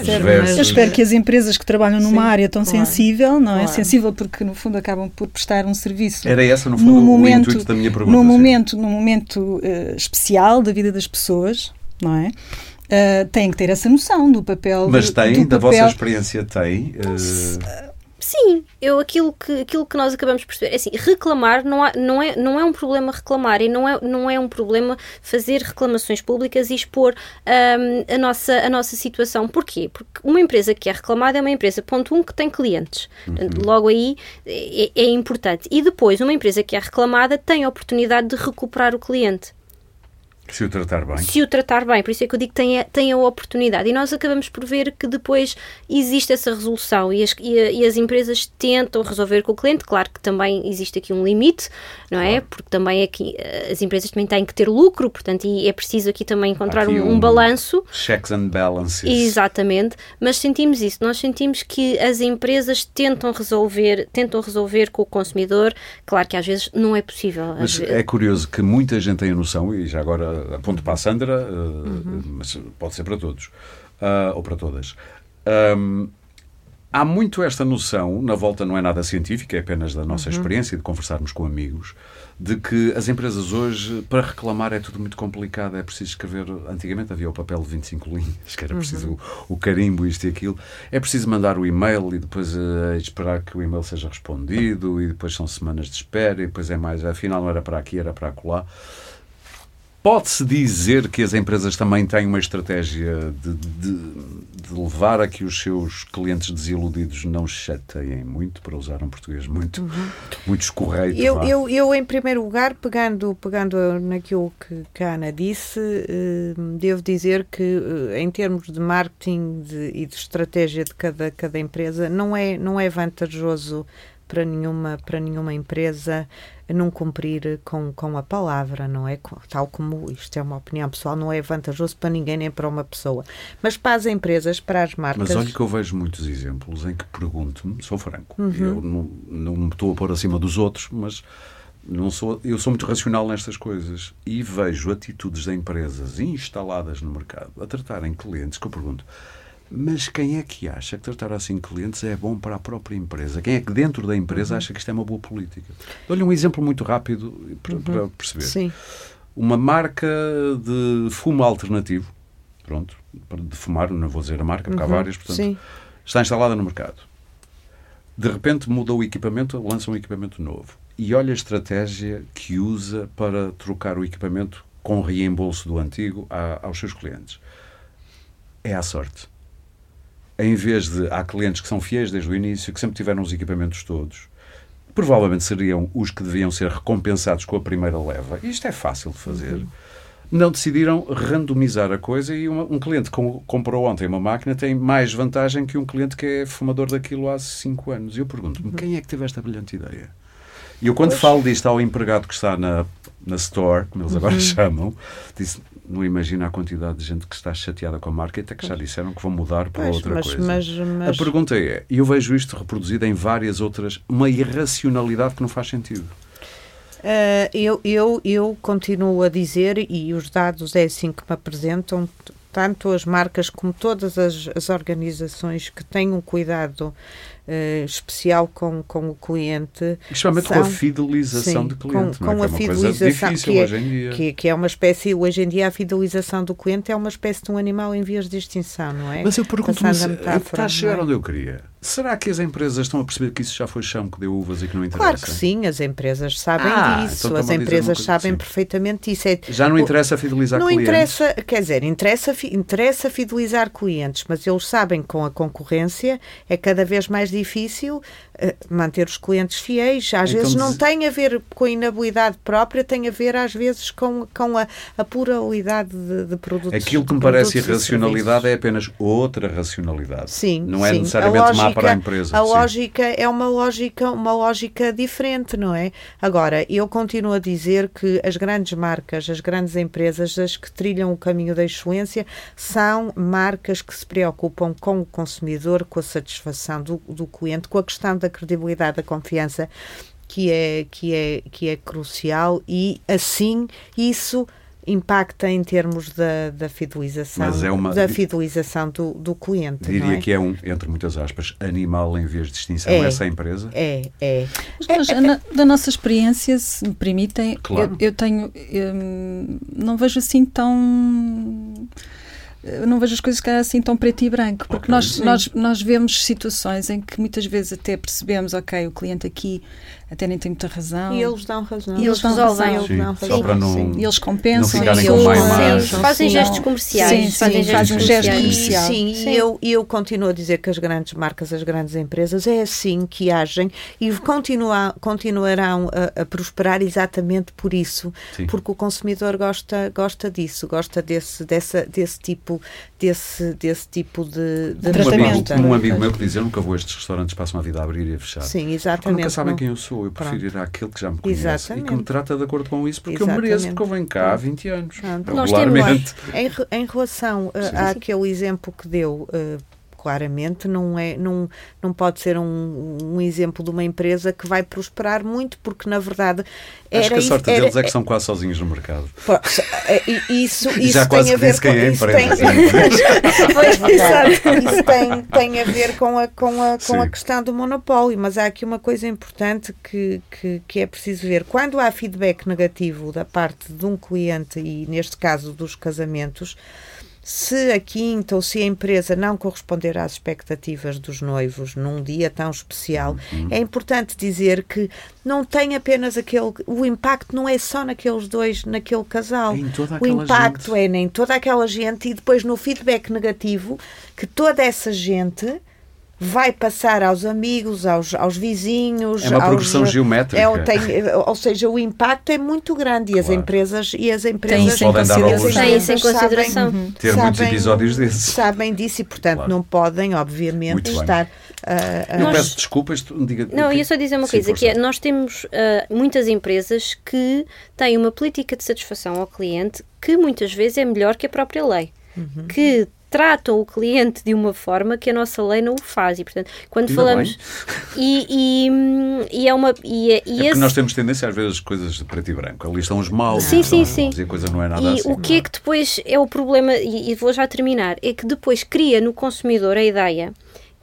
Certo, versus- Eu espero que as empresas que trabalham numa Sim, área tão claro, sensível, não é? claro. Sensível porque no fundo acabam por prestar um serviço. Era essa, no fundo, no o momento, intuito da minha pergunta. num momento, num momento eh, especial da vida das pessoas, não é? Eh, têm que ter essa noção do papel. Mas tem, do da papel, vossa experiência, tem. eh, Sim, eu aquilo que, aquilo que nós acabamos de perceber é assim, reclamar não, há, não, é, não é um problema reclamar e não é, não é um problema fazer reclamações públicas e expor hum, a, nossa, a nossa situação. Porquê? Porque uma empresa que é reclamada é uma empresa, ponto um, que tem clientes. Portanto, Logo aí é, é importante. E depois, uma empresa que é reclamada tem a oportunidade de recuperar o cliente. Se o tratar bem. Se o tratar bem, por isso é que eu digo que tem a, tem a oportunidade. E nós acabamos por ver que depois existe essa resolução e as, e, a, e as empresas tentam resolver com o cliente. Claro que também existe aqui um limite, não é? Claro. Porque também aqui as empresas também têm que ter lucro, portanto, e é preciso aqui também encontrar aqui um, um, um balanço. Checks and balances. Exatamente, mas sentimos isso. Nós sentimos que as empresas tentam resolver, tentam resolver com o consumidor. Claro que às vezes não é possível. Mas vezes... é curioso que muita gente tem a noção, e já agora aponto para a Sandra, uh, uhum. mas pode ser para todos, uh, ou para todas. Um, há muito esta noção, na volta não é nada científica, é apenas da nossa uhum. experiência de conversarmos com amigos, de que as empresas hoje, para reclamar, é tudo muito complicado. É preciso escrever. Antigamente havia o papel de 25 linhas, que era preciso uhum. o, o, carimbo, isto e aquilo. É preciso mandar o e-mail e depois uh, esperar que o e-mail seja respondido, e depois são semanas de espera, e depois é mais. Afinal, não era para aqui, era para acolá. Pode-se dizer que as empresas também têm uma estratégia de, de, de, levar a que os seus clientes desiludidos não chateiem muito, para usar um português muito, uhum. muito escorreito. Eu, eu, eu, em primeiro lugar, pegando, pegando naquilo que, que a Ana disse, eh, devo dizer que, eh, em termos de marketing de, e de estratégia de cada, cada empresa, não é, não é vantajoso para nenhuma, para nenhuma empresa não cumprir com, com a palavra, não é? Tal como isto é uma opinião pessoal, não é vantajoso para ninguém nem para uma pessoa. Mas para as empresas, para as marcas. Mas olha que eu vejo muitos exemplos em que pergunto-me, sou franco, uhum. eu não, não me estou a pôr acima dos outros, mas não sou, eu sou muito racional nestas coisas e vejo atitudes de empresas instaladas no mercado a tratarem clientes que eu pergunto mas quem é que acha que tratar assim clientes é bom para a própria empresa? Quem é que dentro da empresa uhum. acha que isto é uma boa política? Dou-lhe um exemplo muito rápido para, uhum. para perceber. Sim. Uma marca de fumo alternativo, pronto, de fumar, não vou dizer a marca, porque uhum. há várias, portanto, Sim. está instalada no mercado. De repente muda o equipamento, lança um equipamento novo. E olha a estratégia que usa para trocar o equipamento com reembolso do antigo aos seus clientes. É à sorte em vez de. Há clientes que são fiéis desde o início, que sempre tiveram os equipamentos todos. Provavelmente seriam os que deviam ser recompensados com a primeira leva. Isto é fácil de fazer. Uhum. Não decidiram randomizar a coisa e uma, um cliente que comprou ontem uma máquina tem mais vantagem que um cliente que é fumador daquilo há 5 anos. E eu pergunto-me, uhum. quem é que teve esta brilhante ideia? E eu, quando pois. falo disto ao empregado que está na, na store, como eles agora uhum. chamam, disse: não imagina a quantidade de gente que está chateada com a marca e até que já disseram que vão mudar para pois, outra mas, coisa. Mas, mas... A pergunta é, e eu vejo isto reproduzido em várias outras, uma irracionalidade que não faz sentido. Uh, eu, eu, eu continuo a dizer, e os dados é assim que me apresentam, tanto as marcas como todas as, as organizações que têm um cuidado uh, especial com, com o cliente. Especialmente são, com a fidelização sim, do cliente. Com, com é? a é fidelização, que é, que, que, é uma espécie, hoje em dia a fidelização do cliente é uma espécie de um animal em vias de extinção, não é? Mas eu pergunto-me, está a chegar é? onde eu queria. Será que as empresas estão a perceber que isso já foi chão que deu uvas e que não interessa? Claro que sim, as empresas sabem ah, disso, então as empresas sabem perfeitamente isso. É, já não interessa fidelizar não clientes? Não interessa, quer dizer, interessa, interessa fidelizar clientes, mas eles sabem que com a concorrência é cada vez mais difícil manter os clientes fiéis. Às então, vezes não tem a ver com a inabilidade própria, tem a ver às vezes com, com a, a pluralidade de, de produtos. Aquilo que me parece irracionalidade é apenas outra racionalidade. Sim, não é sim. necessariamente má para a empresa. A sim. lógica é uma lógica, uma lógica diferente, não é? Agora, eu continuo a dizer que as grandes marcas, as grandes empresas, as que trilham o caminho da excelência, são marcas que se preocupam com o consumidor, com a satisfação do, do cliente, com a questão da credibilidade, da confiança que é, que é, que é crucial e assim isso impacta em termos da, da fidelização, é uma, da fidelização do, do cliente. Diria é? que é um, entre muitas aspas, animal em vez de extinção, é, essa empresa? É, é. Mas, é, na, da nossa experiência, se me permitem, claro. eu, eu, tenho. Eu, não vejo assim tão eu não vejo as coisas que assim tão preto e branco, porque okay, nós, nós, nós vemos situações em que muitas vezes até percebemos, ok, o cliente aqui até nem têm muita razão. E eles dão razão. E eles dão resolvem. razão. Eles Sim, dão razão. não- Sim. E eles compensam. Não ficarem com má imagem. Sim, fazem gestos comerciais. Sim, fazem sim, gestos fazem um gesto comerciais. comercial. Sim, Sim. e eu, e eu continuo a dizer que as grandes marcas, as grandes empresas, é assim que agem e continua, continuarão a, a prosperar exatamente por isso, Sim. porque o consumidor gosta, gosta disso, gosta desse, dessa, desse tipo, desse, desse tipo de, de Um Tratamento. amigo, um amigo meu que diz: Eu nunca vou a estes restaurantes, passam a vida a abrir e a fechar. Sim, Porque exatamente. nunca sabem quem eu sou. Eu prefiro ir àquele que já me conhece e Exatamente. que me trata de acordo com isso, porque eu Exatamente. mereço, porque eu venho cá há 20 anos. Pronto. Nós Regularmente. Em, em relação uh, Sim. àquele exemplo que deu, uh, claramente não é não, não pode ser um, um exemplo de uma empresa que vai prosperar muito, porque na verdade era Acho que a isso- sorte era- deles é que são quase sozinhos no mercado. Pô, é, e- Isso, isso já quase tem a que ver disse quem é a isso empresa. tem- Pois, exato. Isso tem, tem a ver com a, com, a, com a Sim. questão do monopólio, mas há aqui uma coisa importante que, que, que é preciso ver. Quando há feedback negativo da parte de um cliente, e neste caso dos casamentos, se a quinta ou se a empresa não corresponder às expectativas dos noivos num dia tão especial, Uhum. é importante dizer que não tem apenas aquele. O impacto não é só naqueles dois, naquele casal. O impacto gente. é em toda aquela gente e depois no feedback negativo que toda essa gente vai passar aos amigos, aos, aos vizinhos. É uma aos- progressão geométrica. é, tem- ou seja, o impacto é muito grande e as Claro. empresas e as Têm empresas isso em Podem dar luxo. Têm isso em sabem- consideração. Ter muitos episódios desses. Sabem disso e, portanto, Claro. não podem, obviamente, estar. ah, ah, Eu Nós- peço desculpas, diga. Não, ia só dizer uma coisa, que é, nós temos ah, muitas empresas que têm uma política de satisfação ao cliente que muitas vezes é melhor que a própria lei. Uhum. Que tratam o cliente de uma forma que a nossa lei não o faz. E, portanto, quando Ainda falamos... E, e, hum, e é uma... E, é- É esse- nós temos tendência às vezes coisas de preto e branco. Ali estão os maus. Sim, sim, sim. E a coisa não é nada E assim. o que é que depois é o problema, e, e vou já terminar, é que depois cria no consumidor a ideia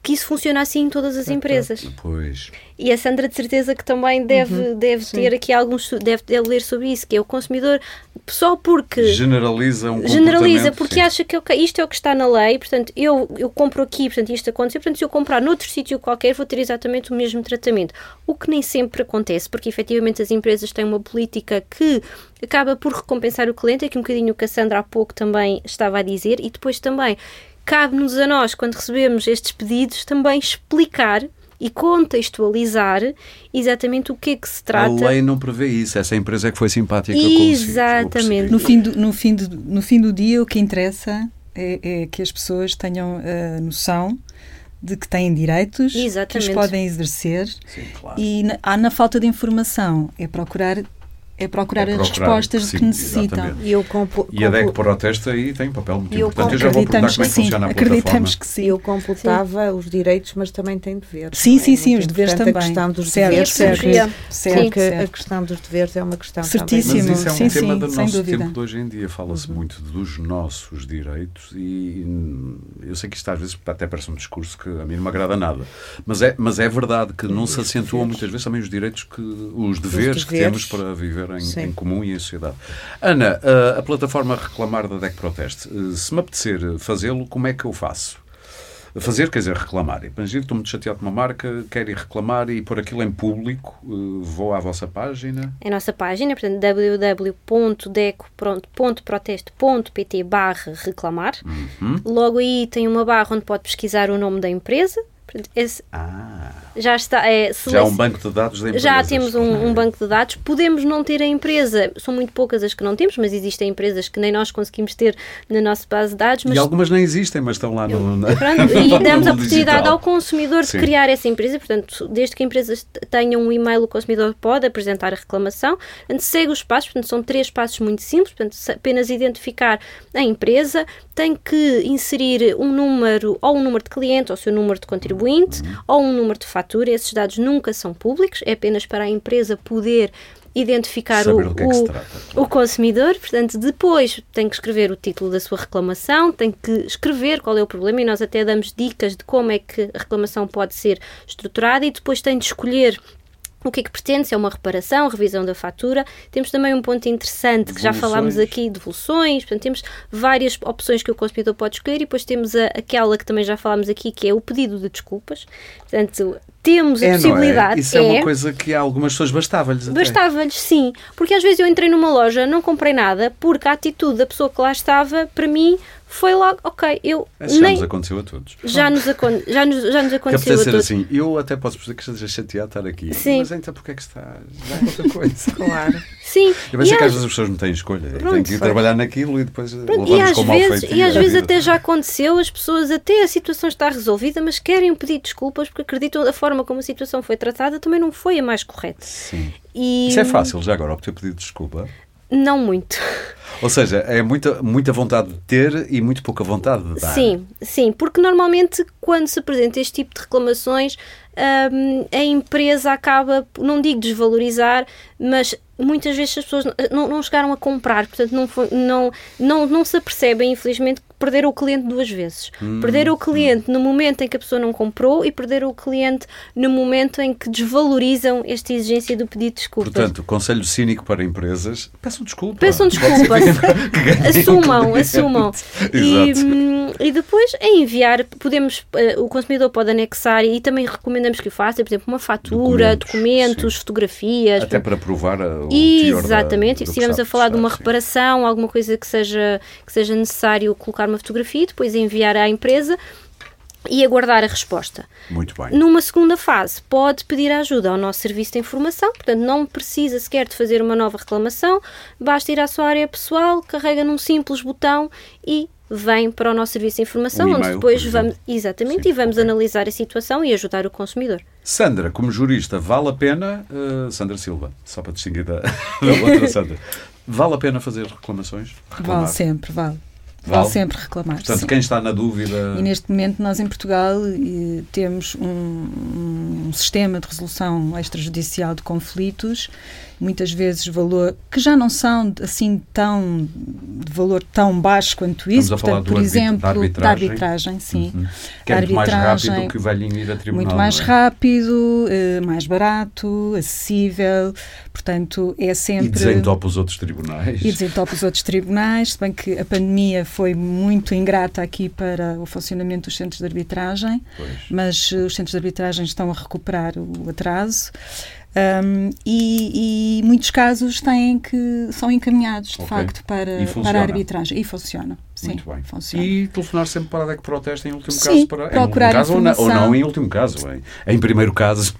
que isso funciona assim em todas as empresas. Pois. E a Sandra de certeza que também deve, deve ter aqui alguns deve, deve ler sobre isso, que é o consumidor só porque Generaliza um generaliza porque sim. acha que ok, isto é o que está na lei, portanto eu, eu compro aqui, portanto isto aconteceu, portanto se eu comprar noutro sítio qualquer vou ter exatamente o mesmo tratamento. O que nem sempre acontece, porque efetivamente as empresas têm uma política que acaba por recompensar o cliente, aqui um bocadinho o que a Sandra há pouco também estava a dizer, e depois também cabe-nos a nós, quando recebemos estes pedidos, também explicar e contextualizar exatamente o que é que se trata. A lei não prevê isso. Essa empresa é que foi simpática Exatamente. No fim, do, no, fim do, no fim do dia, o que interessa é, é que as pessoas tenham a noção de que têm direitos, que os Exatamente. podem exercer Sim, claro. e na, há na falta de informação é procurar é procurar, É as procurar, respostas sim, que necessitam. exatamente. E eu compu- E a DEC protesta aí tem um papel muito E eu importante. Eu já vou perguntar Acreditamos como é que que sim, funciona a acreditamos que sim. Eu completava os direitos, mas também tem deveres. Sim, é? sim, sim, Muito os deveres também. A questão dos Certo, deveres, certo. porque, Certo, porque a certo. questão dos deveres é uma questão Certíssimo. também. Mas isso é um Sim, tema sim, do sem nosso dúvida. tempo de hoje em dia. Fala-se Uhum. muito dos nossos direitos e hum, eu sei que isto às vezes até parece um discurso que a mim não me agrada nada. Mas é, mas é verdade que não se acentuam muitas vezes também os direitos que os deveres, que temos para viver em, em comum e em sociedade. Ana, a, a plataforma Reclamar da DEC Proteste, eh, se me apetecer fazê-lo, como é que eu faço? Fazer, quer dizer, reclamar. Imagina, estou muito chateado com uma marca, quero ir reclamar e pôr aquilo em público, eh, vou à vossa página. É a nossa página, portanto, www.deco.proteste.pt barra reclamar. Uhum. Logo aí tem uma barra onde pode pesquisar o nome da empresa. Portanto, esse Ah, já está. É, já há um selec- banco de dados da empresa. Já temos um, um banco de dados. Podemos não ter a empresa, são muito poucas as que não temos, mas existem empresas que nem nós conseguimos ter na nossa base de dados. Mas E algumas nem existem, mas estão lá no. Pronto, e damos a oportunidade ao consumidor de Sim. criar essa empresa. Portanto, desde que a empresa tenha um e-mail, o consumidor pode apresentar a reclamação. Segue os passos. Portanto, são três passos muito simples. Portanto, apenas identificar a empresa, tem que inserir um número, ou um número de cliente, ou o seu número de contribuinte, Uhum. ou um número de fatura. Esses dados nunca são públicos, é apenas para a empresa poder identificar Saber o, do que é que o- trata. o consumidor, portanto, depois tem que escrever o título da sua reclamação, tem que escrever qual é o problema e nós até damos dicas de como é que a reclamação pode ser estruturada e depois tem de escolher o que é que pretende, se é uma reparação, revisão da fatura. Temos também um ponto interessante que já falámos aqui, devoluções, portanto temos várias opções que o consumidor pode escolher e depois temos a- aquela que também já falámos aqui, que é o pedido de desculpas. Portanto, temos a é, possibilidade. Não é? Isso é, uma coisa que a algumas pessoas bastava-lhes. Bastava-lhes, sim. Porque às vezes eu entrei numa loja, não comprei nada, porque a atitude da pessoa que lá estava, para mim, foi logo, ok, eu já nem... nos aconteceu a todos. Já nos, acon... já nos, já nos aconteceu a todos. assim, eu até posso perceber que esteja chateado estar aqui, Sim. mas então porquê é que está? Já é outra coisa. claro. Sim. Eu penso que às vezes as pessoas não têm escolha, Pronto, têm que ir foi. trabalhar naquilo e depois Pronto, e às vezes, E às vezes até já aconteceu, as pessoas, até a situação está resolvida, mas querem pedir desculpas porque acreditam da forma como a situação foi tratada também não foi a mais correta. Sim. E... Isso é fácil já agora, obter pedido de desculpa? Não muito. Ou seja, é muita, muita vontade de ter e muito pouca vontade de dar. Sim, sim, porque normalmente quando se apresenta este tipo de reclamações, hum, a empresa acaba, não digo desvalorizar, mas muitas vezes as pessoas não, não chegaram a comprar, portanto não, foi, não, não, não se apercebem, infelizmente, que perderam o cliente duas vezes. Hum, perderam o cliente hum. no momento em que a pessoa não comprou e perderam o cliente no momento em que desvalorizam esta exigência do pedido de desculpas. Portanto, conselho cínico para empresas, peçam desculpa. Peçam desculpa. assumam, assumam. E, hum, e, depois, em enviar, podemos, uh, o consumidor pode anexar e também recomendamos que o faça, por exemplo, uma fatura, documentos, documentos fotografias. Até para provar a Exatamente, se estivermos a falar de uma reparação, alguma coisa que seja, que seja necessário colocar uma fotografia e depois enviar à empresa e aguardar a resposta. Muito bem. Numa segunda fase, pode pedir ajuda ao nosso serviço de informação, portanto, não precisa sequer de fazer uma nova reclamação, basta ir à sua área pessoal, carrega num simples botão e vem para o nosso serviço de informação, um onde depois vamos, exatamente, Sim, e vamos okay. analisar a situação e ajudar o consumidor. Sandra, como jurista, vale a pena, uh, Sandra Silva, só para distinguir da, da outra Sandra, vale a pena fazer reclamações? Reclamar? Vale sempre, vale. Vale, vale sempre reclamar. Portanto, sim. quem está na dúvida. E neste momento, nós em Portugal temos um, um sistema de resolução extrajudicial de conflitos muitas vezes valor que já não são assim tão de valor tão baixo quanto isso. Estamos Portanto, por exemplo, da arbitragem, da arbitragem sim. Uhum. Que é muito mais rápido que o velhinho ir a tribunal. Muito mais é? rápido, eh, mais barato, acessível. Portanto, é sempre. E desentopa os outros tribunais. E desentopa os outros tribunais, se bem que a pandemia foi muito ingrata aqui para o funcionamento dos centros de arbitragem, pois. mas eh, os centros de arbitragem estão a recuperar o atraso. Um, e, e, muitos casos têm que são encaminhados de okay. facto para, para a arbitragem e funciona. Sim, Muito bem. Funciona. E telefonar sempre para a DEC Protesta em último Sim, caso para procurar em caso ou, não, ou não em último caso, em, em primeiro caso.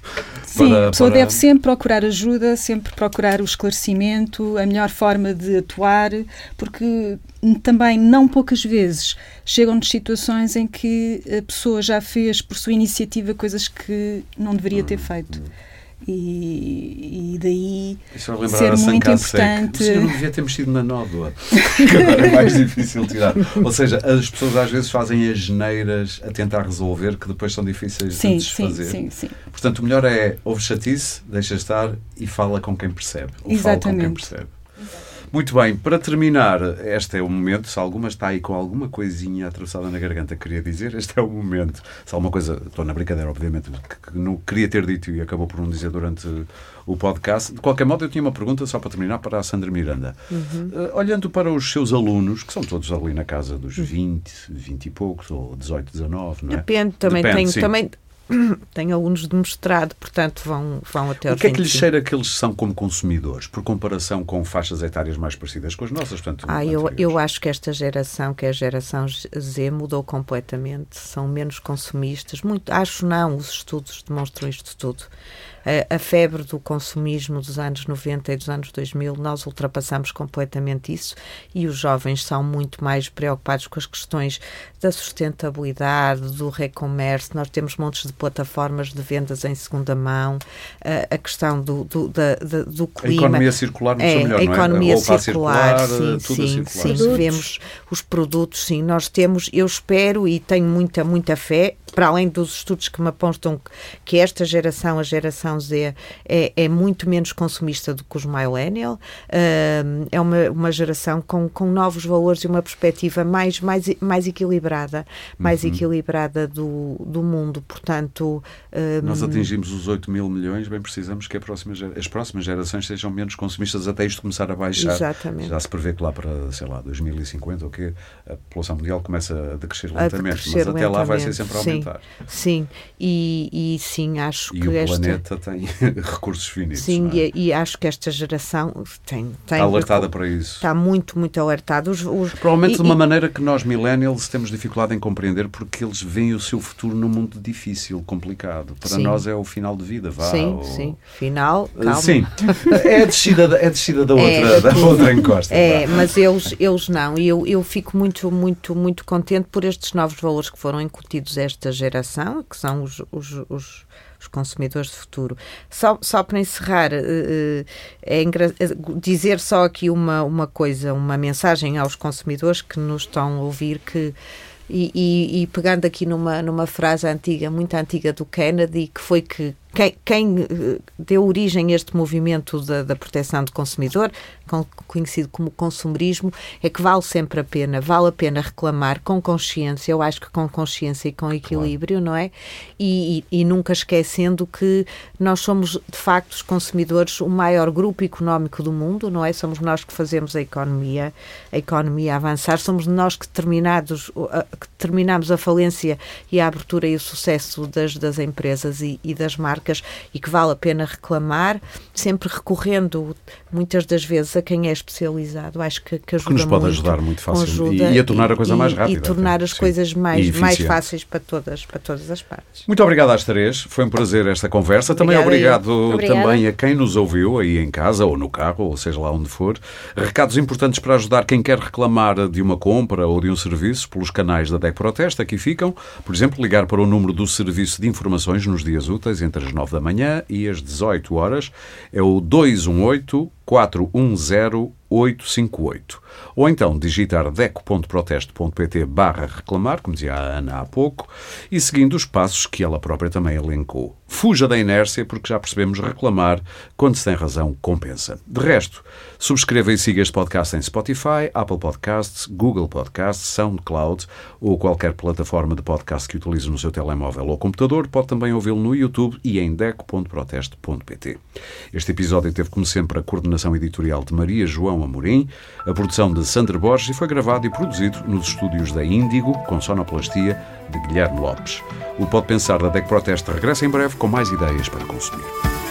Sim, para, a pessoa para... deve sempre procurar ajuda, sempre procurar o esclarecimento, a melhor forma de atuar, porque também não poucas vezes chegam-nos situações em que a pessoa já fez por sua iniciativa coisas que não deveria ter hum, feito. Hum e, e daí ser muito importante. O não devia ter mexido na nódoa, que agora é mais difícil tirar. Ou seja, as pessoas às vezes fazem as geneiras a tentar resolver que depois são difíceis sim, de desfazer. Sim, sim, sim. Portanto, o melhor é ouve chatice, deixa estar e fala com quem percebe. Ou Exatamente. fala com quem percebe. Muito bem, para terminar, este é o momento. Se alguma está aí com alguma coisinha atravessada na garganta, queria dizer, este é o momento. Se alguma coisa, estou na brincadeira, obviamente, que não queria ter dito e acabou por não dizer durante o podcast. De qualquer modo, eu tinha uma pergunta só para terminar para a Sandra Miranda. Uhum. Uh, olhando para os seus alunos, que são todos ali na casa dos 20, 20 e poucos, ou 18, 19, não é? Depende, também Depende, tenho, também Tenho alunos de mestrado, portanto vão, vão até O que é que lhes cheira que eles são como consumidores, por comparação com faixas etárias mais parecidas com as nossas? Portanto, ah, eu, eu acho que esta geração, que é a geração Z, mudou completamente. São menos consumistas. Muito, acho não, os estudos demonstram isto tudo a, febre do consumismo dos anos 90 e dos anos 2000, nós ultrapassamos completamente isso e os jovens são muito mais preocupados com as questões da sustentabilidade, do recommerce. Nós temos montes de plataformas de vendas em segunda mão, a, questão do, do, da, da, do clima. A economia circular não é, melhor, a economia não é? circular, circular, sim, sim, sim, vemos os produtos, sim, nós temos, eu espero e tenho muita, muita fé, para além dos estudos que me apontam que esta geração, a geração Z, é, é muito menos consumista do que os millennial, uh, é uma, uma geração com, com novos valores e uma perspectiva mais, mais, mais equilibrada, mais uhum. equilibrada do, do mundo, portanto... Uh, Nós atingimos os 8 mil milhões, bem precisamos que próxima, as próximas gerações sejam menos consumistas até isto começar a baixar. Exatamente. Já se prevê que lá para, sei lá, 2050 ou quê, a população mundial começa a decrescer lentamente, a decrescer mas até lentamente. lá vai ser sempre a aumentar. Sim, e, e sim, acho e que o esta... planeta tem recursos finitos. Sim, é? e, e acho que esta geração tem... tem Está alertada para isso. Está muito, muito alertada. Os, os- Provavelmente e- de uma e- maneira que nós, millennials, temos dificuldade em compreender porque eles veem o seu futuro num mundo difícil, complicado. Para Sim. nós é o final de vida, vá. Sim, ou- sim. Final, calma. Sim, é a descida, da- é a descida da outra, É, da tudo. outra encosta. É, vá. mas eles, eles não. E eu, eu fico muito, muito, muito contente por estes novos valores que foram incutidos a esta geração, que são os, os, os, os consumidores de futuro. Só, só para encerrar, eh, eh, é eh, dizer só aqui uma, uma coisa, uma mensagem aos consumidores que nos estão a ouvir que. E, e- e pegando aqui numa, numa frase antiga, muito antiga do Kennedy, que foi que quem, quem eh, deu origem a este movimento da, da proteção do consumidor, conhecido como consumerismo, é que vale sempre a pena, vale a pena reclamar com consciência, eu acho que com consciência e com equilíbrio, não é? E, e- e nunca esquecendo que nós somos, de facto, os consumidores, o maior grupo económico do mundo, não é? Somos nós que fazemos a economia, a economia avançar, somos nós que, terminados, que terminamos a falência e a abertura e o sucesso das, das empresas e, e das marcas e que vale a pena reclamar, sempre recorrendo muitas das vezes a quem é especializado. Acho que, que ajuda nos pode muito, ajudar muito facilmente e- e a tornar a coisa mais rápida E tornar até, as sim. coisas E mais, mais fáceis para todas, para todas as partes. Muito obrigado às três, foi um prazer esta conversa. Também obrigado Obrigada. também a quem nos ouviu aí em casa ou no carro, ou seja lá onde for. Recados importantes para ajudar quem quer reclamar de uma compra ou de um serviço pelos canais da DEC Protesta, aqui ficam. Por exemplo, ligar para o número do Serviço de Informações nos dias úteis entre as 9 da manhã e as 18 horas. É o 218 410 858. Ou então digitar deco.proteste.pt barra reclamar, como dizia a Ana há pouco, e seguindo os passos que ela própria também elencou. Fuja da inércia, porque já percebemos reclamar, quando se tem razão, compensa. De resto, subscreva e siga este podcast em Spotify, Apple Podcasts, Google Podcasts, SoundCloud ou qualquer plataforma de podcast que utilize no seu telemóvel ou computador. Pode também ouvi-lo no YouTube e em deco.proteste.pt. Este episódio teve, como sempre, a coordenação editorial de Maria João Amorim, a produção de Sandra Borges e foi gravado e produzido nos estúdios da Índigo, com sonoplastia de Guilherme Lopes. O Pode Pensar da DEC Proteste regressa em breve com mais ideias para consumir.